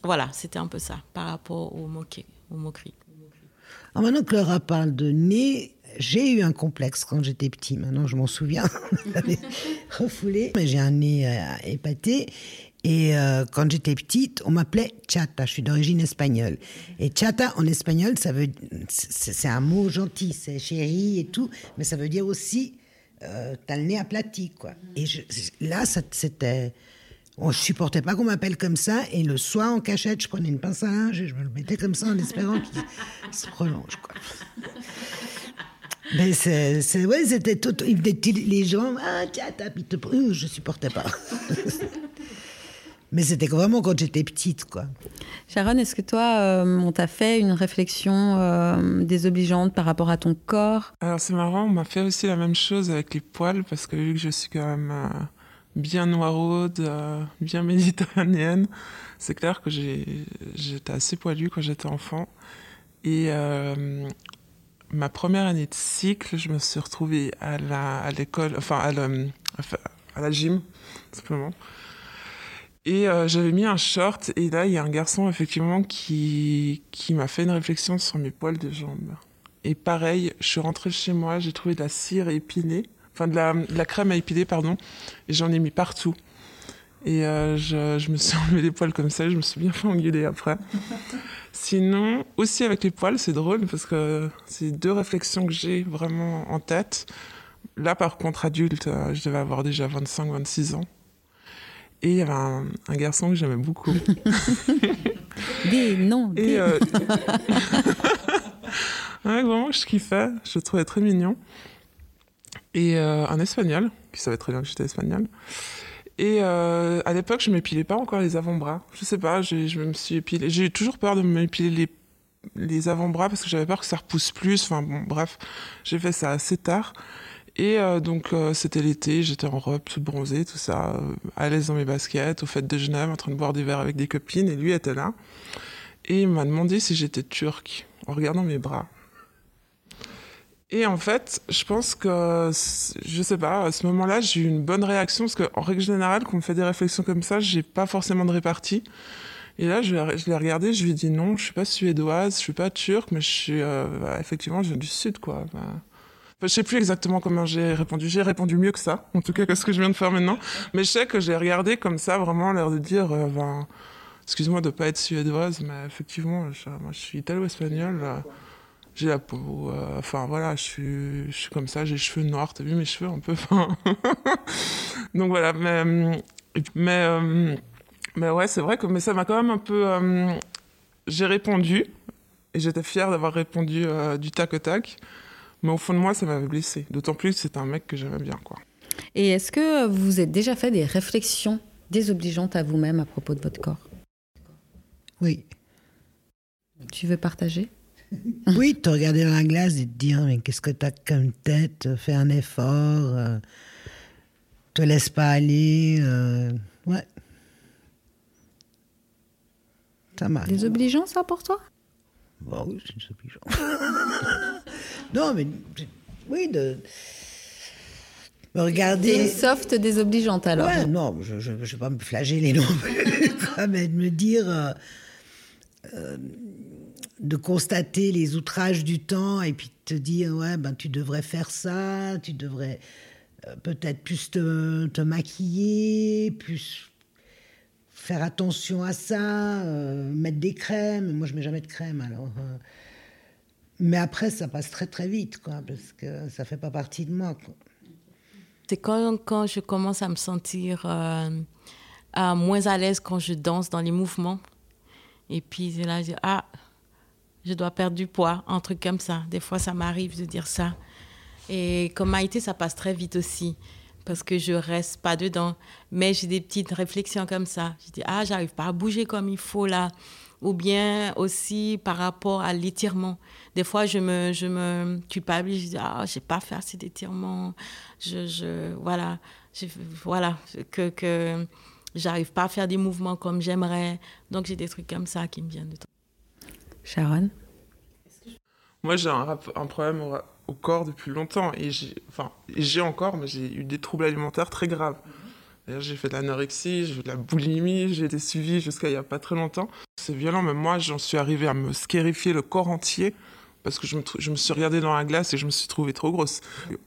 voilà, c'était un peu ça par rapport au, moquet, au moquerie. Alors maintenant que Laura parle de nez, j'ai eu un complexe quand j'étais petit. Maintenant, je m'en souviens. J'avais refoulé. Mais j'ai un nez euh, épaté. Et euh, quand j'étais petite, on m'appelait chata. Je suis d'origine espagnole. Et chata en espagnol, ça veut, c'est un mot gentil, c'est chéri et tout, mais ça veut dire aussi euh, t'as le nez aplati, quoi. Et je, là, c'était, on je supportais pas qu'on m'appelle comme ça. Et le soir en cachette, je prenais une pince à linge et je me le mettais comme ça en espérant qu'il se prolonge, quoi. Mais c'est, ouais, c'était tout. Les gens, ah, tiens, je supportais pas. Mais c'était vraiment quand j'étais petite, quoi. Sharon, est-ce que toi, euh, on t'a fait une réflexion euh, désobligeante par rapport à ton corps? Alors c'est marrant, on m'a fait aussi la même chose avec les poils, parce que vu que je suis quand même euh, bien noiraude, bien méditerranéenne, c'est clair que j'étais assez poilue quand j'étais enfant. Et ma première année de cycle, je me suis retrouvée à l'école, enfin à, à la gym, simplement. Et euh, j'avais mis un short, et là, il y a un garçon, effectivement, qui, qui m'a fait une réflexion sur mes poils de jambes. Et pareil, je suis rentrée chez moi, j'ai trouvé de la cire épilée, enfin de la, de la crème à épiler, pardon, et j'en ai mis partout. Et euh, je, je, me suis enlevé les poils comme ça, je me suis bien fait engueuler après. Sinon, aussi avec les poils, c'est drôle parce que c'est deux réflexions que j'ai vraiment en tête. Là, par contre, adulte, euh, je devais avoir déjà 25-26 ans. Et il y avait un, garçon que j'aimais beaucoup. des noms. Et euh... ouais, vraiment, je kiffais. Je le trouvais très mignon. Et euh, un espagnol, qui savait très bien que j'étais espagnol. Et euh, à l'époque, je m'épilais pas encore les avant-bras. Je sais pas, je me suis épilé. J'ai toujours peur de m'épiler les, les avant-bras parce que j'avais peur que ça repousse plus. Enfin bon, bref, j'ai fait ça assez tard. Et euh, donc euh, c'était l'été, j'étais en robe, toute bronzée, tout ça, euh, à l'aise dans mes baskets, au fêtes de Genève, en train de boire des verres avec des copines, et lui était là. Et il m'a demandé si j'étais turque, en regardant mes bras. Et en fait, je pense que, je sais pas, à ce moment-là, j'ai eu une bonne réaction, parce qu'en règle générale, quand on me fait des réflexions comme ça, j'ai pas forcément de répartie. Et là, je, l'ai regardé, je lui ai dit non, je suis pas suédoise, je suis pas turque, mais je suis, bah, effectivement, je viens du sud, quoi. Bah, je sais plus exactement comment j'ai répondu. J'ai répondu mieux que ça, en tout cas que ce que je viens de faire maintenant. Mais je sais que j'ai regardé comme ça, vraiment l'air de dire, euh, ben, excuse-moi de pas être suédoise, mais effectivement, je, moi, je suis italo-espagnole. Euh, j'ai la peau, euh, enfin voilà, je suis, je suis comme ça, j'ai les cheveux noirs, t'as vu mes cheveux un peu, donc voilà, mais, mais, mais ouais, c'est vrai que, mais ça m'a quand même un peu, j'ai répondu, et j'étais fière d'avoir répondu du tac au tac. Mais au fond de moi, ça m'avait blessé. D'autant plus que c'est un mec que j'aimais bien, quoi. Et est-ce que vous vous êtes déjà fait des réflexions désobligeantes à vous-même à propos de votre corps? Oui. Tu veux partager? Oui, te regarder dans la glace et te dire mais qu'est-ce que t'as comme tête? Fais un effort. Euh, te laisse pas aller. Euh, ouais. Ça m'a. Désobligeant, ça pour toi? Bon, oui, c'est désobligeant. non, mais oui, de me regarder. C'est soft désobligeante alors. Ouais, non, je ne vais pas me flageller non plus, mais de me dire. Euh, euh, de constater les outrages du temps et puis te dire ouais ben tu devrais faire ça tu devrais euh, peut-être plus te, te, maquiller plus faire attention à ça mettre des crèmes moi je mets jamais de crème alors mais après, ça passe très très vite, quoi, parce que ça fait pas partie de moi. C'est quand, quand je commence à me sentir euh, moins à l'aise quand je danse dans les mouvements. Et puis là, je dis, ah, je dois perdre du poids, un truc comme ça. Des fois, ça m'arrive de dire ça. Et comme Maïté, ça passe très vite aussi. parce que je reste pas dedans. Mais j'ai des petites réflexions comme ça. Je dis, ah, j'arrive pas à bouger comme il faut là. Ou bien aussi par rapport à l'étirement. Des fois, je me, je me culpabilise. Je dis, ah, j'ai pas fait assez d'étirement. Je, je, voilà. voilà. Que, que j'arrive pas à faire des mouvements comme j'aimerais. Donc, j'ai des trucs comme ça qui me viennent de temps. Sharon? Moi, j'ai un, un problème au corps depuis longtemps. Et j'ai, enfin, encore, mais j'ai eu des troubles alimentaires très graves. J'ai fait de l'anorexie, j'ai fait de la boulimie, j'ai été suivie jusqu'à il n'y a pas très longtemps. C'est violent, mais moi, j'en suis arrivée à me scarifier le corps entier parce que je me, je me suis regardée dans la glace et je me suis trouvée trop grosse.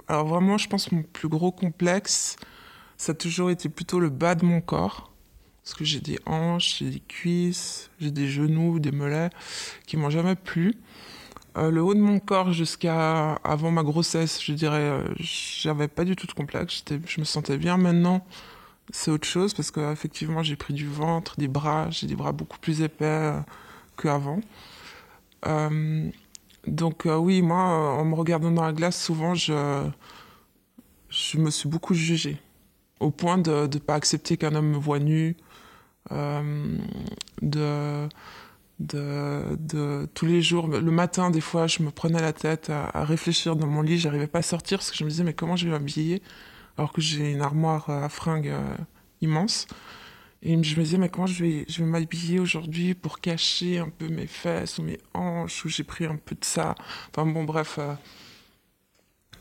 Alors vraiment, je pense que mon plus gros complexe, ça a toujours été plutôt le bas de mon corps. Parce que j'ai des hanches, j'ai des cuisses, j'ai des genoux, des mollets qui m'ont jamais plu. Euh, le haut de mon corps jusqu'à avant ma grossesse, je dirais, euh, j'avais pas du tout de complexe. Je me sentais bien. Maintenant, c'est autre chose parce qu'effectivement, j'ai pris du ventre, des bras. J'ai des bras beaucoup plus épais euh, qu'avant. donc oui, moi, en me regardant dans la glace, souvent, je, je me suis beaucoup jugée. Au point de ne pas accepter qu'un homme me voit nu. De de, de, tous les jours. Le matin, des fois, je me prenais la tête à, réfléchir dans mon lit. J'arrivais pas à sortir parce que je me disais, mais comment je vais m'habiller alors que j'ai une armoire à fringues euh, immense. Et je me disais, mais comment je vais, je vais m'habiller aujourd'hui pour cacher un peu mes fesses ou mes hanches, où j'ai pris un peu de ça. Enfin bon, bref. Euh,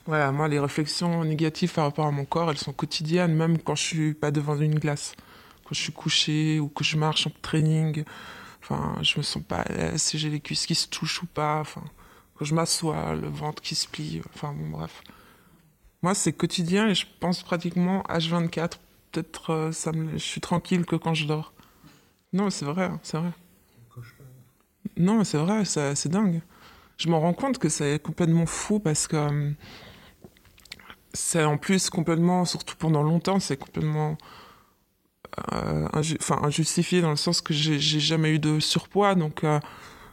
voilà, moi, les réflexions négatives par rapport à mon corps, elles sont quotidiennes, même quand je suis pas devant une glace. Quand je suis couchée ou que je marche en training. Enfin, je me sens pas à l'aise si j'ai les cuisses qui se touchent ou pas. Enfin, quand je m'assois, le ventre qui se plie. Enfin, bon, bref. Moi, c'est quotidien et je pense pratiquement H24. Peut-être euh, me... je suis tranquille que quand je dors. Non, c'est vrai, hein, c'est vrai. Non, mais c'est vrai, c'est dingue. Je me rends compte que c'est complètement fou parce que euh, c'est en plus complètement, surtout pendant longtemps, c'est complètement enfin injustifié dans le sens que j'ai jamais eu de surpoids, donc euh,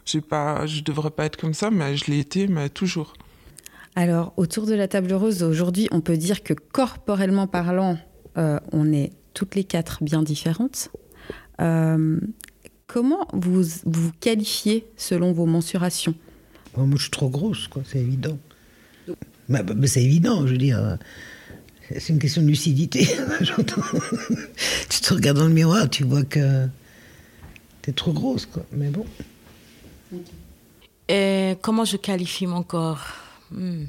j'ai pas, je devrais pas être comme ça, mais je l'ai été, mais toujours. Alors, autour de la table rose, aujourd'hui, on peut dire que corporellement parlant, euh, on est toutes les quatre bien différentes. comment vous vous qualifiez selon vos mensurations? Moi, je suis trop grosse, quoi, c'est évident. Mais, mais c'est évident, je veux dire. C'est une question de lucidité. tu te regardes dans le miroir, tu vois que tu es trop grosse, quoi. Mais bon. Et comment je qualifie mon corps? Hmm.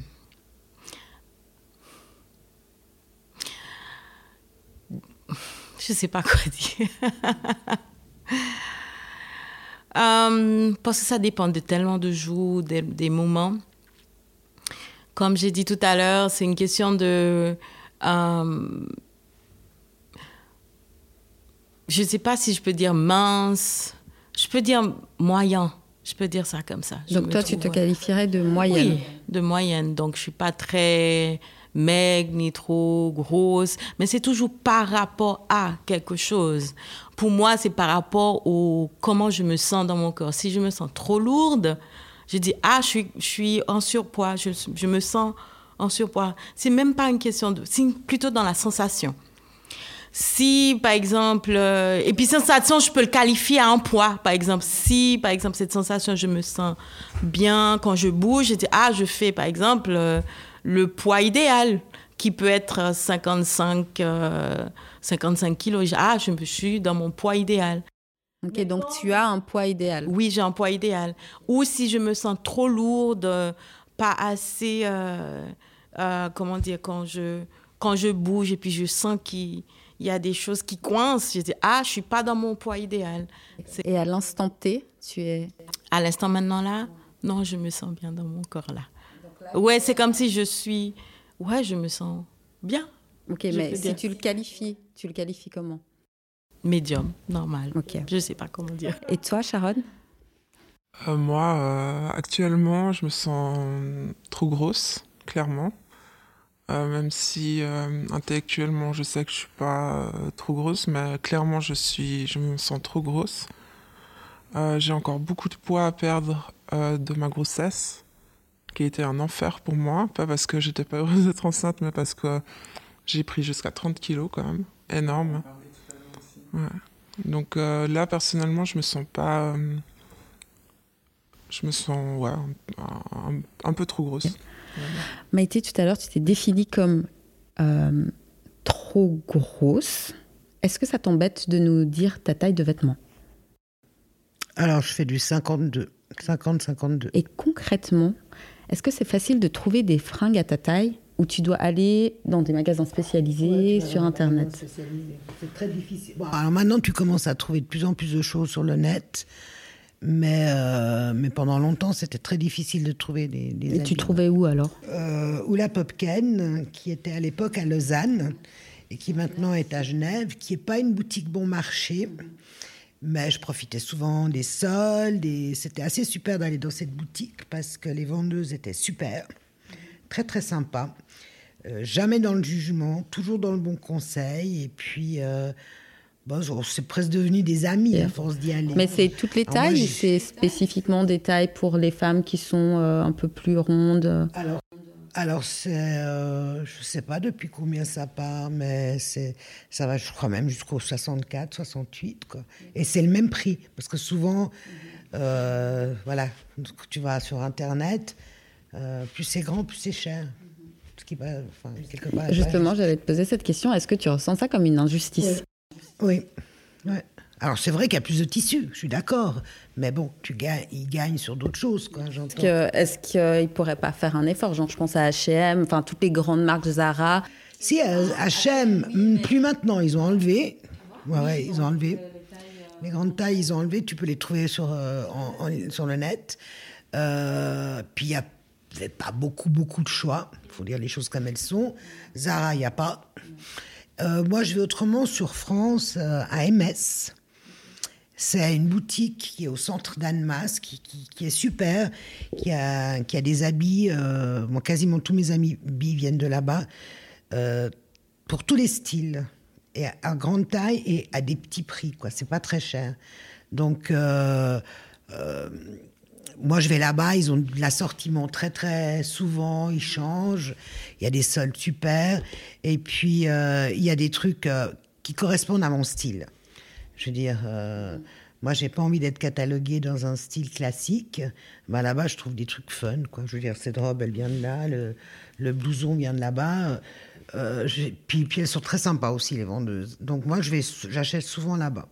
Je sais pas quoi dire. Euh, parce que ça dépend de tellement de jours, des moments. Comme j'ai dit tout à l'heure, c'est une question de je ne sais pas si je peux dire mince. Je peux dire moyen. Je peux dire ça comme ça. Donc toi, tu te qualifierais de moyenne Oui, de moyenne. Donc je suis pas très maigre ni trop grosse, mais c'est toujours par rapport à quelque chose. Pour moi, c'est par rapport au comment je me sens dans mon corps. Si je me sens trop lourde, je dis ah, je suis, je suis en surpoids, je, je me sens en surpoids. C'est même pas une question de. C'est plutôt dans la sensation. Si, par exemple, euh, et puis sensation, je peux le qualifier à un poids, par exemple. Si, par exemple, cette sensation, je me sens bien quand je bouge, je dis, ah, je fais, par exemple, euh, le poids idéal, qui peut être 55, 55 euh, kilos. Ah, je, je suis dans mon poids idéal. Ok, donc tu as un poids idéal. Oui, j'ai un poids idéal. Ou si je me sens trop lourde, pas assez euh, comment dire, quand je, quand je bouge et puis je sens qu'il y a des choses qui coincent, je dis, ah, je suis pas dans mon poids idéal. Et à l'instant T, tu es... À l'instant maintenant là, non, je me sens bien dans mon corps là. ouais, c'est comme si je suis... Ouais, je me sens bien. Ok, mais si tu le qualifies, tu le qualifies comment? Médium, normal. Ok. Je sais pas comment dire. Et toi, Sharon? Euh, Moi, euh, actuellement, je me sens trop grosse, clairement. Euh, même si euh, intellectuellement je sais que je suis pas euh, trop grosse, mais clairement je suis, je me sens trop grosse. j'ai encore beaucoup de poids à perdre de ma grossesse, qui a été un enfer pour moi, pas parce que j'étais pas heureuse d'être enceinte, mais parce que J'ai pris jusqu'à 30 kilos quand même, énorme. Donc là, personnellement, je me sens pas. Je me sens ouais, un, peu trop grosse. Maïté, tout à l'heure, tu t'es définie comme euh, trop grosse. Est-ce que ça t'embête de nous dire ta taille de vêtements? Alors, je fais du 52, 50-52. Et concrètement, est-ce que c'est facile de trouver des fringues à ta taille ou tu dois aller dans des magasins spécialisés sur Internet? C'est très difficile. alors maintenant, tu commences à trouver de plus en plus de choses sur le net. Mais, euh, mais pendant longtemps, c'était très difficile de trouver des, des Et tu trouvais où alors euh, Oula Popken, qui était à l'époque à Lausanne et qui maintenant est à Genève, qui n'est pas une boutique bon marché. Mais je profitais souvent des soldes et c'était assez super d'aller dans cette boutique parce que les vendeuses étaient super, très très sympas. Euh, jamais dans le jugement, toujours dans le bon conseil. Et puis, euh, bon, c'est presque devenu des amis à force d'y aller. Mais c'est toutes les tailles ou c'est spécifiquement des tailles pour les femmes qui sont euh, un peu plus rondes Alors, alors c'est, je sais pas depuis combien ça part, mais c'est, ça va, je crois même jusqu'au 64, 68, quoi. Et c'est le même prix, parce que souvent, voilà, tu vas sur Internet, plus c'est grand, plus c'est cher. Justement, j'allais te poser cette question. Est-ce que tu ressens ça comme une injustice? Oui. Alors c'est vrai qu'il y a plus de tissus, je suis d'accord, mais bon, tu gagnes, ils gagnent sur d'autres choses, quoi. Est-ce qu'ils ne pourraient pas faire un effort Genre, je pense à H&M, enfin toutes les grandes marques Zara? Si H&M, plus maintenant, ils ont enlevé. Ouais, ils ont enlevé. Les grandes tailles, ils ont enlevé. Tu peux les trouver sur euh, sur le net. Euh, puis il y a pas beaucoup beaucoup de choix. Il faut dire les choses comme elles sont. Zara, il n'y a pas. Euh, moi, je vais autrement sur France, euh, à MS. C'est une boutique qui est au centre d'Annemasse, qui, qui, est super, qui a, a des habits. Euh, quasiment tous mes amis viennent de là-bas, pour tous les styles, et à, grande taille et à des petits prix. quoi. C'est pas très cher. Donc moi, je vais là-bas, ils ont de l'assortiment très, très souvent, ils changent. Il y a des soldes super. Et puis, euh, il y a des trucs euh, qui correspondent à mon style. Je veux dire, euh, moi, j'ai pas envie d'être cataloguée dans un style classique. Bah, là-bas, je trouve des trucs fun, quoi. Je veux dire, cette robe, elle vient de là, le, le blouson vient de là-bas. puis, puis, elles sont très sympas aussi, les vendeuses. Donc, moi, je vais, j'achète souvent là-bas.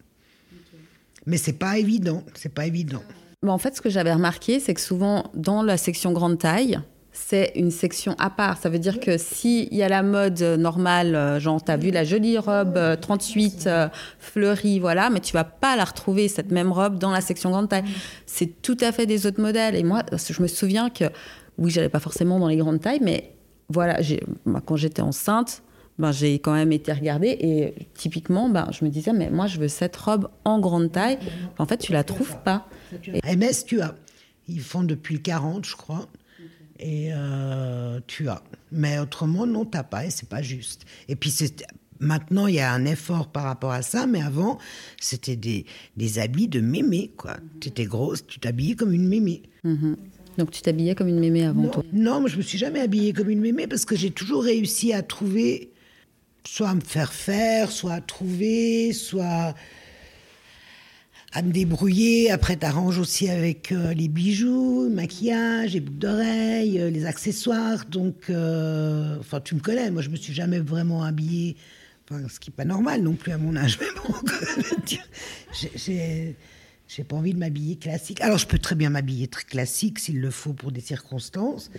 Mais c'est pas évident, c'est pas évident en fait, ce que j'avais remarqué, c'est que souvent, dans la section grande taille, c'est une section à part. Ça veut dire que s'il y a la mode normale, euh, genre, tu as vu la jolie robe 38 euh, euh, fleurie, voilà, mais tu vas pas la retrouver, cette même robe, dans la section grande taille. C'est tout à fait des autres modèles. Et moi, je me souviens que, oui, j'allais pas forcément dans les grandes tailles, mais voilà, quand j'étais enceinte, ben, j'ai quand même été regardée et typiquement, ben, je me disais, mais moi, je veux cette robe en grande taille. En fait, tu la trouves pas. MS, tu as. Ils font depuis le 40, je crois. Et euh, tu as. Mais autrement, non, t'as pas et c'est pas juste. Et puis, Maintenant, il y a un effort par rapport à ça, mais avant, c'était des, des habits de mémé, quoi. Tu étais grosse, tu t'habillais comme une mémé. Mhm. Donc tu t'habillais comme une mémé avant non, toi? Non, moi je me suis jamais habillée comme une mémé parce que j'ai toujours réussi à trouver soit à me faire faire, soit à trouver, soit à me débrouiller. Après, t'arranges aussi avec euh, les bijoux, maquillage, les boucles d'oreilles, euh, les accessoires. Donc, euh, enfin, tu me connais. Moi, je me suis jamais vraiment habillée. Enfin, ce qui n'est pas normal non plus à mon âge. Mais j'ai pas envie de m'habiller classique. Alors, je peux très bien m'habiller très classique s'il le faut pour des circonstances.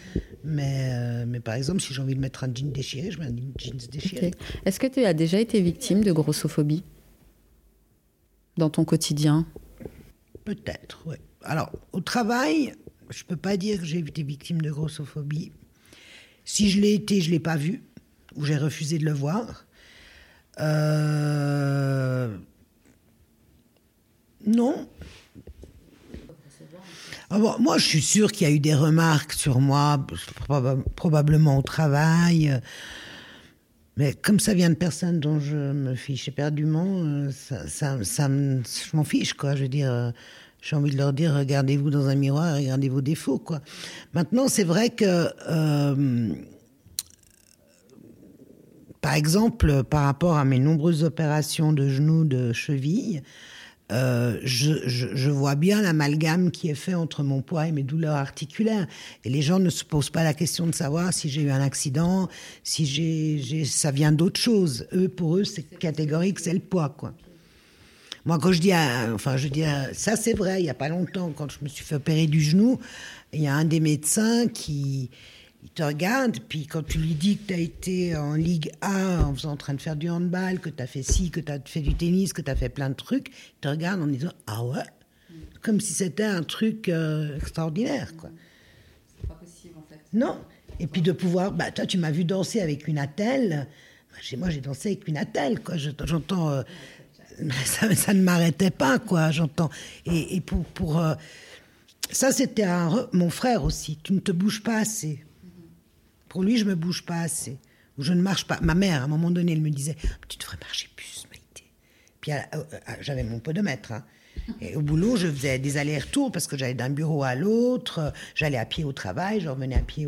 Mais, euh, mais par exemple, si j'ai envie de mettre un jean déchiré, je mets un jean déchiré. Est-ce que tu as déjà été victime de grossophobie dans ton quotidien? Peut-être, oui. Alors, au travail, je peux pas dire que j'ai été victime de grossophobie. Si je l'ai été, je l'ai pas vu, ou j'ai refusé de le voir. Euh, non. Ah moi, je suis sûre qu'il y a eu des remarques sur moi, probablement au travail. Mais comme ça vient de personnes dont je me fiche éperdument, euh, ça, ça, je m'en fiche, quoi. Je veux dire, euh, j'ai envie de leur dire, regardez-vous dans un miroir, regardez vos défauts, quoi. Maintenant, c'est vrai que euh, par exemple, par rapport à mes nombreuses opérations de genoux, de cheville, euh, je, vois bien l'amalgame qui est fait entre mon poids et mes douleurs articulaires. Et les gens ne se posent pas la question de savoir si j'ai eu un accident, si ça vient d'autre chose. Eux, pour eux, c'est catégorique, c'est le poids, quoi. Moi, quand je dis, enfin, je dis, ça c'est vrai, il n'y a pas longtemps, quand je me suis fait opérer du genou, il y a un des médecins qui, il te regarde, puis quand tu lui dis que tu as été en Ligue A en, faisant, en train de faire du handball, que tu as fait ci, que tu as fait du tennis, que tu as fait plein de trucs, il te regarde en disant Ah ouais Comme si c'était un truc euh, extraordinaire, quoi. C'est pas possible, en fait. Non. Et puis de pouvoir. Bah, toi, tu m'as vu danser avec une attelle. Chez moi, j'ai dansé avec une attelle, quoi. J'entends. Euh, ça, ça, ne m'arrêtait pas, quoi, j'entends. Et, et, pour. pour euh, ça, c'était mon frère aussi. Tu ne te bouges pas assez. Pour lui, je me bouge pas assez. Ou je ne marche pas. Ma mère, à un moment donné, elle me disait Tu devrais marcher plus, Maïté. Puis euh, euh, j'avais mon podomètre. Hein. Et au boulot, je faisais des allers-retours parce que j'allais d'un bureau à l'autre. J'allais à pied au travail, je revenais à pied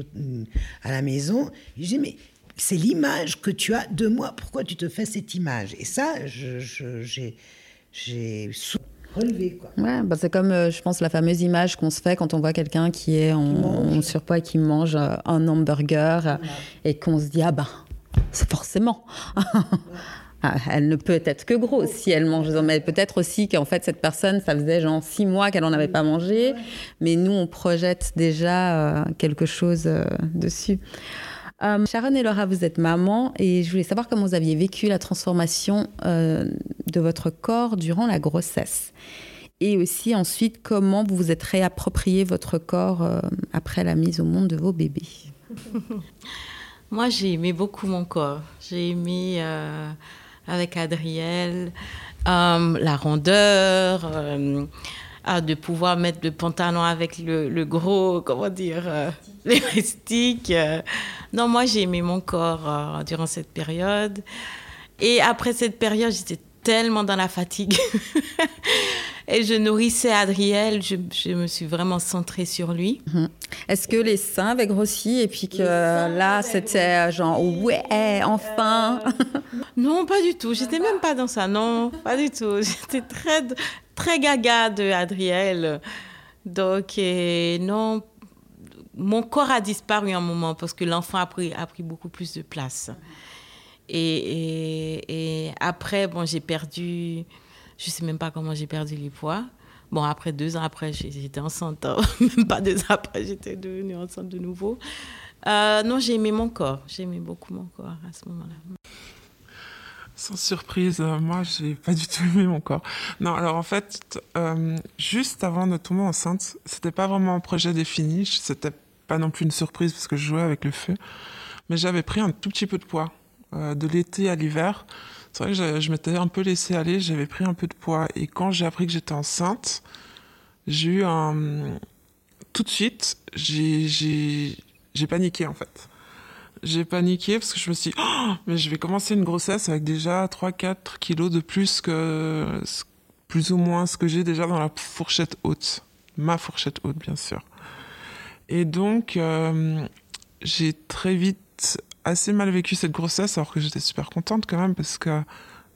à la maison. Je disais Mais c'est l'image que tu as de moi. Pourquoi tu te fais cette image? Et ça, j'ai Quoi. Ouais, bah c'est comme, euh, je pense, la fameuse image qu'on se fait quand on voit quelqu'un qui est en, surpoids et qui mange euh, un hamburger euh, et qu'on se dit, ah ben, c'est forcément. Ah, elle ne peut être que grosse si elle mange. Mais peut-être aussi qu'en fait, cette personne, ça faisait genre six mois qu'elle n'en avait pas mangé. Mais nous, on projette déjà quelque chose dessus. Euh, Sharon et Laura, vous êtes maman et je voulais savoir comment vous aviez vécu la transformation euh, de votre corps durant la grossesse. Et aussi ensuite, comment vous vous êtes réapproprié votre corps euh, après la mise au monde de vos bébés? Moi, j'ai aimé beaucoup mon corps. J'ai aimé avec Adriel la rondeur de pouvoir mettre le pantalon avec le, gros, comment dire, l'élastique. Non, moi, j'ai aimé mon corps euh, durant cette période. Et après cette période, j'étais tellement dans la fatigue. et je nourrissais Adriel, je, me suis vraiment centrée sur lui. Mhm. Est-ce que les seins avaient grossi et puis que là, c'était genre, ouais, enfin? Non, pas du tout. J'étais même pas dans ça, non, pas du tout. J'étais très, très gaga de Adriel. Donc, non, mon corps a disparu un moment parce que l'enfant a pris, beaucoup plus de place. Et, après, bon, j'ai perdu, je sais même pas comment j'ai perdu les poids. Bon, après deux ans après, j'étais enceinte. Hein. Même pas deux ans après, j'étais devenue enceinte de nouveau. Euh, non, j'ai aimé mon corps. J'ai aimé beaucoup mon corps à ce moment-là. Sans surprise, euh, moi, j'ai pas du tout aimé mon corps. Non, alors en fait, euh, juste avant de tomber enceinte, c'était pas vraiment un projet défini. C'était pas non plus une surprise parce que je jouais avec le feu. Mais j'avais pris un tout petit peu de poids. Euh, de l'été à l'hiver. C'est vrai que je, m'étais un peu laissé aller, j'avais pris un peu de poids. Et quand j'ai appris que j'étais enceinte, j'ai eu un. Tout de suite, j'ai paniqué en fait. J'ai paniqué parce que je me suis dit, oh, mais je vais commencer une grossesse avec déjà 3-4 kilos de plus que plus ou moins ce que j'ai déjà dans la fourchette haute. Ma fourchette haute, bien sûr. Et donc, euh, j'ai très vite assez mal vécu cette grossesse, alors que j'étais super contente quand même, parce que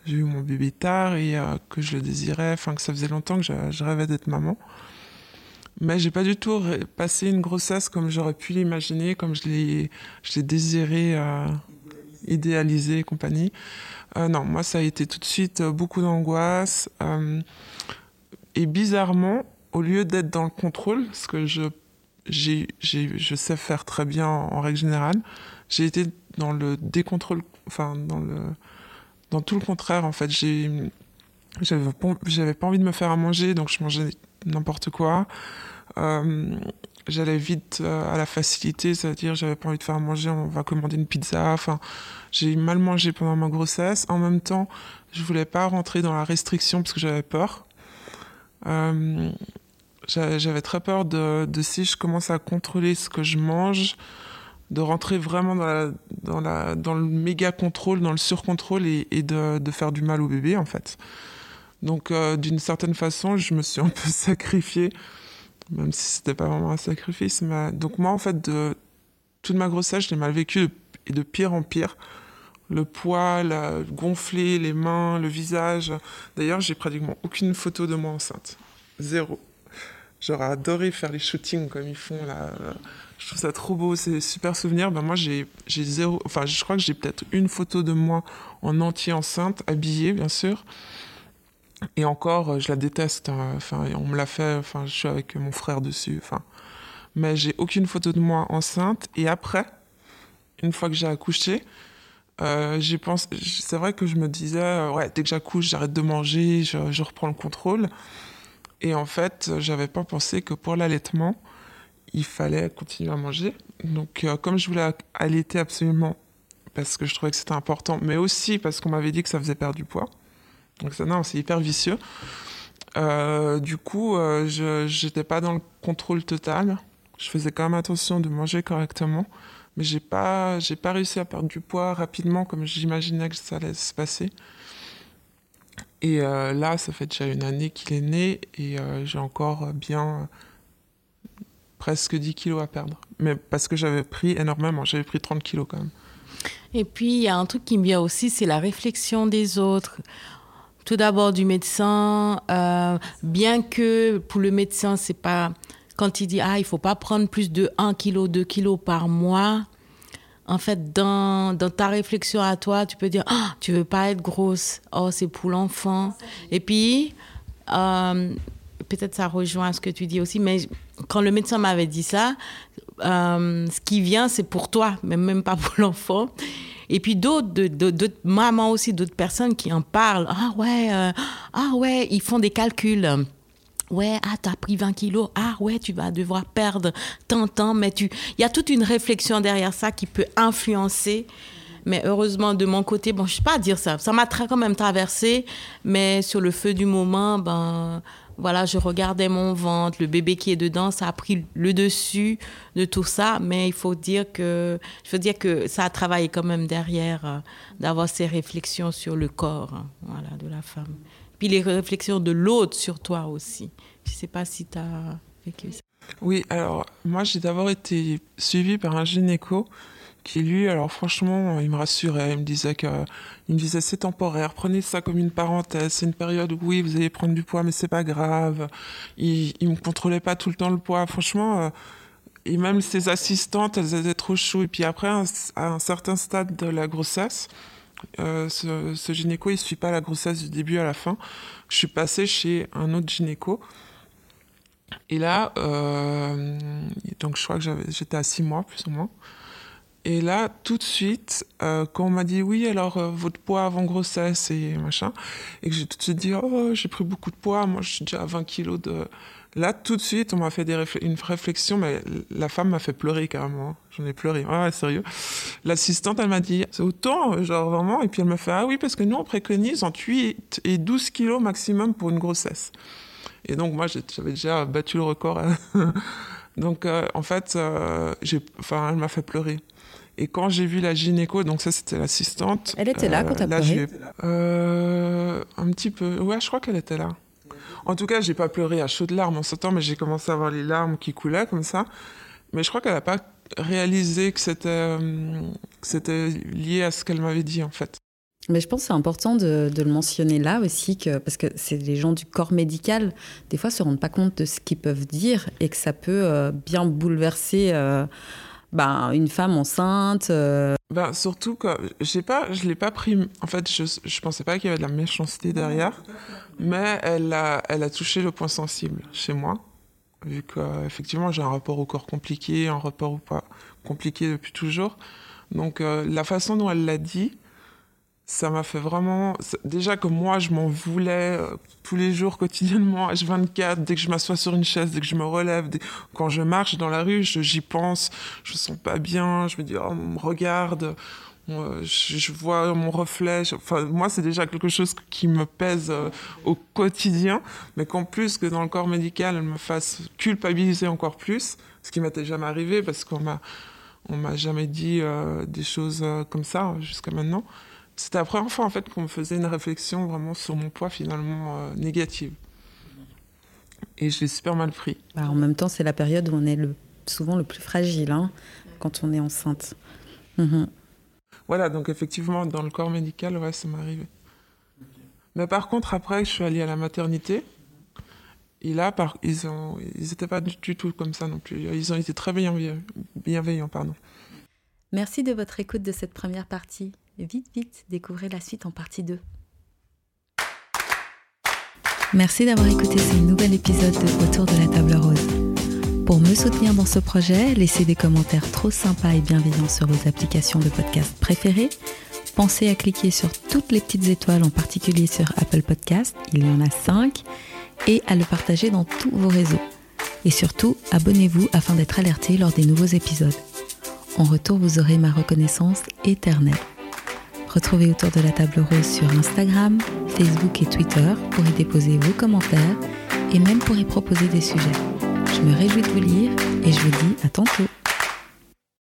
j'ai eu mon bébé tard et euh, que je le désirais, enfin que ça faisait longtemps que je, rêvais d'être maman. Mais j'ai pas du tout passé une grossesse comme j'aurais pu l'imaginer, comme je l'ai, je désiré, euh, idéalisé et compagnie. non, moi ça a été tout de suite beaucoup d'angoisse. et bizarrement, au lieu d'être dans le contrôle, ce que je j'ai, je sais faire très bien en, règle générale. J'ai été dans le décontrôle, enfin dans le, dans tout le contraire en fait. J'ai, j'avais pas, pas envie de me faire à manger, donc je mangeais n'importe quoi. Euh, j'allais vite euh, à la facilité, c'est-à-dire j'avais pas envie de faire manger, on va commander une pizza. Enfin, j'ai mal mangé pendant ma grossesse. En même temps, je voulais pas rentrer dans la restriction parce que j'avais peur. Euh, j'avais très peur de, si je commence à contrôler ce que je mange, de rentrer vraiment dans, le méga contrôle, dans le surcontrôle et, et de, faire du mal au bébé en fait. Donc euh, d'une certaine façon, je me suis un peu sacrifiée, même si c'était pas vraiment un sacrifice. Mais... Donc moi en fait, de toute ma grossesse, je l'ai mal vécu et de pire en pire. le poil gonflé, les mains, le visage. D'ailleurs, j'ai pratiquement aucune photo de moi enceinte. Zéro. J'aurais adoré faire les shootings comme ils font là. Je trouve ça trop beau, c'est super souvenir. Ben moi, j'ai zéro. Enfin, je crois que j'ai peut-être une photo de moi en entier enceinte, habillée, bien sûr. Et encore, euh, je la déteste. Hein. Enfin, on me l'a fait. Enfin, je suis avec mon frère dessus. Enfin, mais j'ai aucune photo de moi enceinte. Et après, une fois que j'ai accouché, euh, j'ai. C'est vrai que je me disais, euh, ouais, dès que j'accouche, j'arrête de manger, je, je, reprends le contrôle. Et en fait, j'avais pas pensé que pour l'allaitement, il fallait continuer à manger. Donc, euh, comme je voulais allaiter absolument, parce que je trouvais que c'était important, mais aussi parce qu'on m'avait dit que ça faisait perdre du poids. Donc, non, c'est hyper vicieux. Euh, du coup, euh, je n'étais pas dans le contrôle total. Je faisais quand même attention de manger correctement, mais j'ai pas, j'ai pas réussi à perdre du poids rapidement comme j'imaginais que ça allait se passer. Et là, ça fait déjà une année qu'il est né et j'ai encore bien presque 10 kilos à perdre. Mais parce que j'avais pris énormément, j'avais pris 30 kilos quand même. Et puis, il y a un truc qui me vient aussi, c'est la réflexion des autres. Tout d'abord du médecin, euh, bien que pour le médecin, c'est pas quand il dit ah il faut pas prendre plus de 1 kg, 2 kg par mois. En fait, dans, dans ta réflexion à toi, tu peux dire ah tu veux pas être grosse, oh c'est pour l'enfant. Et puis euh, peut-être ça rejoint ce que tu dis aussi, mais quand le médecin m'avait dit ça, euh, ce qui vient, c'est pour toi, mais même pas pour l'enfant. Et puis d'autres, d'autres mamans aussi, d'autres personnes qui en parlent. Ah ouais, euh, ah ouais, ils font des calculs. Ouais, ah, t'as pris 20 kilos. Ah ouais, tu vas devoir perdre tant, tant. Mais tu, il y a toute une réflexion derrière ça qui peut influencer. Mais heureusement, de mon côté, bon, je sais pas dire ça. Ça m'a quand même traversé. Mais sur le feu du moment, ben, voilà, je regardais mon ventre, le bébé qui est dedans, ça a pris le dessus de tout ça, mais il faut dire que, je veux dire que ça a travaillé quand même derrière, euh, d'avoir ces réflexions sur le corps, hein, voilà, de la femme. Puis les réflexions de l'autre sur toi aussi. Je ne sais pas si tu as vécu ça. Oui, alors moi j'ai d'abord été suivie par un gynéco qui lui, alors franchement, il me rassurait, il me disait que, il me disait c'est temporaire, prenez ça comme une parenthèse, c'est une période où oui, vous allez prendre du poids, mais c'est pas grave. Il, il me contrôlait pas tout le temps le poids, franchement. Euh, et même ses assistantes, elles étaient trop choues. Et puis après, à un certain stade de la grossesse, euh, ce, gynéco, il suit pas la grossesse du début à la fin. Je suis passée chez un autre gynéco. Et là, euh, donc je crois que j'étais à six mois, plus ou moins. Et là, tout de suite, euh, quand on m'a dit oui, alors euh, votre poids avant grossesse et machin, et que j'ai tout de suite dit oh, j'ai pris beaucoup de poids, moi je suis déjà à 20 kilos de. Là, tout de suite, on m'a fait une réflexion, mais la femme m'a fait pleurer carrément. J'en ai pleuré. Ouais, sérieux. L'assistante, elle m'a dit c'est autant, genre vraiment. Et puis elle me fait ah oui, parce que nous, on préconise entre 8 et 12 kilos maximum pour une grossesse. Et donc, moi, j'avais déjà battu le record. donc, euh, en fait, enfin, elle m'a fait pleurer. Et quand j'ai vu la gynéco, donc ça c'était l'assistante. Elle était là quand t'as euh, pleuré euh, Un petit peu. Ouais, je crois qu'elle était là. En tout cas, j'ai pas pleuré à chaudes larmes en temps, mais j'ai commencé à avoir les larmes qui coulaient comme ça. Mais je crois qu'elle n'a pas réalisé que c'était euh, c'était lié à ce qu'elle m'avait dit en fait. Mais je pense que c'est important de, de, le mentionner là aussi, que, parce que c'est les gens du corps médical, des fois, se rendent pas compte de ce qu'ils peuvent dire et que ça peut euh, bien bouleverser euh, ben, une femme enceinte euh. ben, Surtout que j'ai pas, je l'ai pas pris. En fait, je, je pensais pas qu'il y avait de la méchanceté derrière, mais elle a, elle a touché le point sensible chez moi. Vu qu'effectivement, j'ai un rapport au corps compliqué, un rapport au poids compliqué depuis toujours. Donc, euh, la façon dont elle l'a dit, ça m'a fait vraiment. Déjà que moi, je m'en voulais euh, tous les jours, quotidiennement, H24, dès que je m'assois sur une chaise, dès que je me relève, quand je marche dans la rue, j'y pense, je me sens pas bien, je me dis, oh, on me regarde, je, vois mon reflet. Enfin, moi, c'est déjà quelque chose qui me pèse euh, au quotidien, mais qu'en plus que dans le corps médical, elle me fasse culpabiliser encore plus, ce qui m'était jamais arrivé parce qu'on m'a on m'a jamais dit euh, des choses comme ça jusqu'à maintenant. C'était la première fois en fait qu'on me faisait une réflexion vraiment sur mon poids finalement euh, négative. Et je l'ai super mal pris. Bah, en même temps, c'est la période où on est le, souvent le plus fragile hein, quand on est enceinte. Mhm. voilà, donc effectivement, dans le corps médical, ouais, ça m'est arrivé. Mais par contre, après, je suis allée à la maternité. Et là, par, ils ont, ils n'étaient pas du, tout comme ça non plus. Ils ont été très bienveillants, bienveillants pardon. Merci de votre écoute de cette première partie. Vite, vite, découvrez la suite en partie 2. Merci d'avoir écouté ce nouvel épisode de Autour de la table rose. Pour me soutenir dans ce projet, laissez des commentaires trop sympas et bienveillants sur vos applications de podcast préférées. Pensez à cliquer sur toutes les petites étoiles, en particulier sur Apple Podcast, il y en a 5, et à le partager dans tous vos réseaux. Et surtout, abonnez-vous afin d'être alerté lors des nouveaux épisodes. En retour, vous aurez ma reconnaissance éternelle. Retrouvez autour de la table rose sur Instagram, Facebook et Twitter pour y déposer vos commentaires et même pour y proposer des sujets. Je me réjouis de vous lire et je vous dis à tantôt.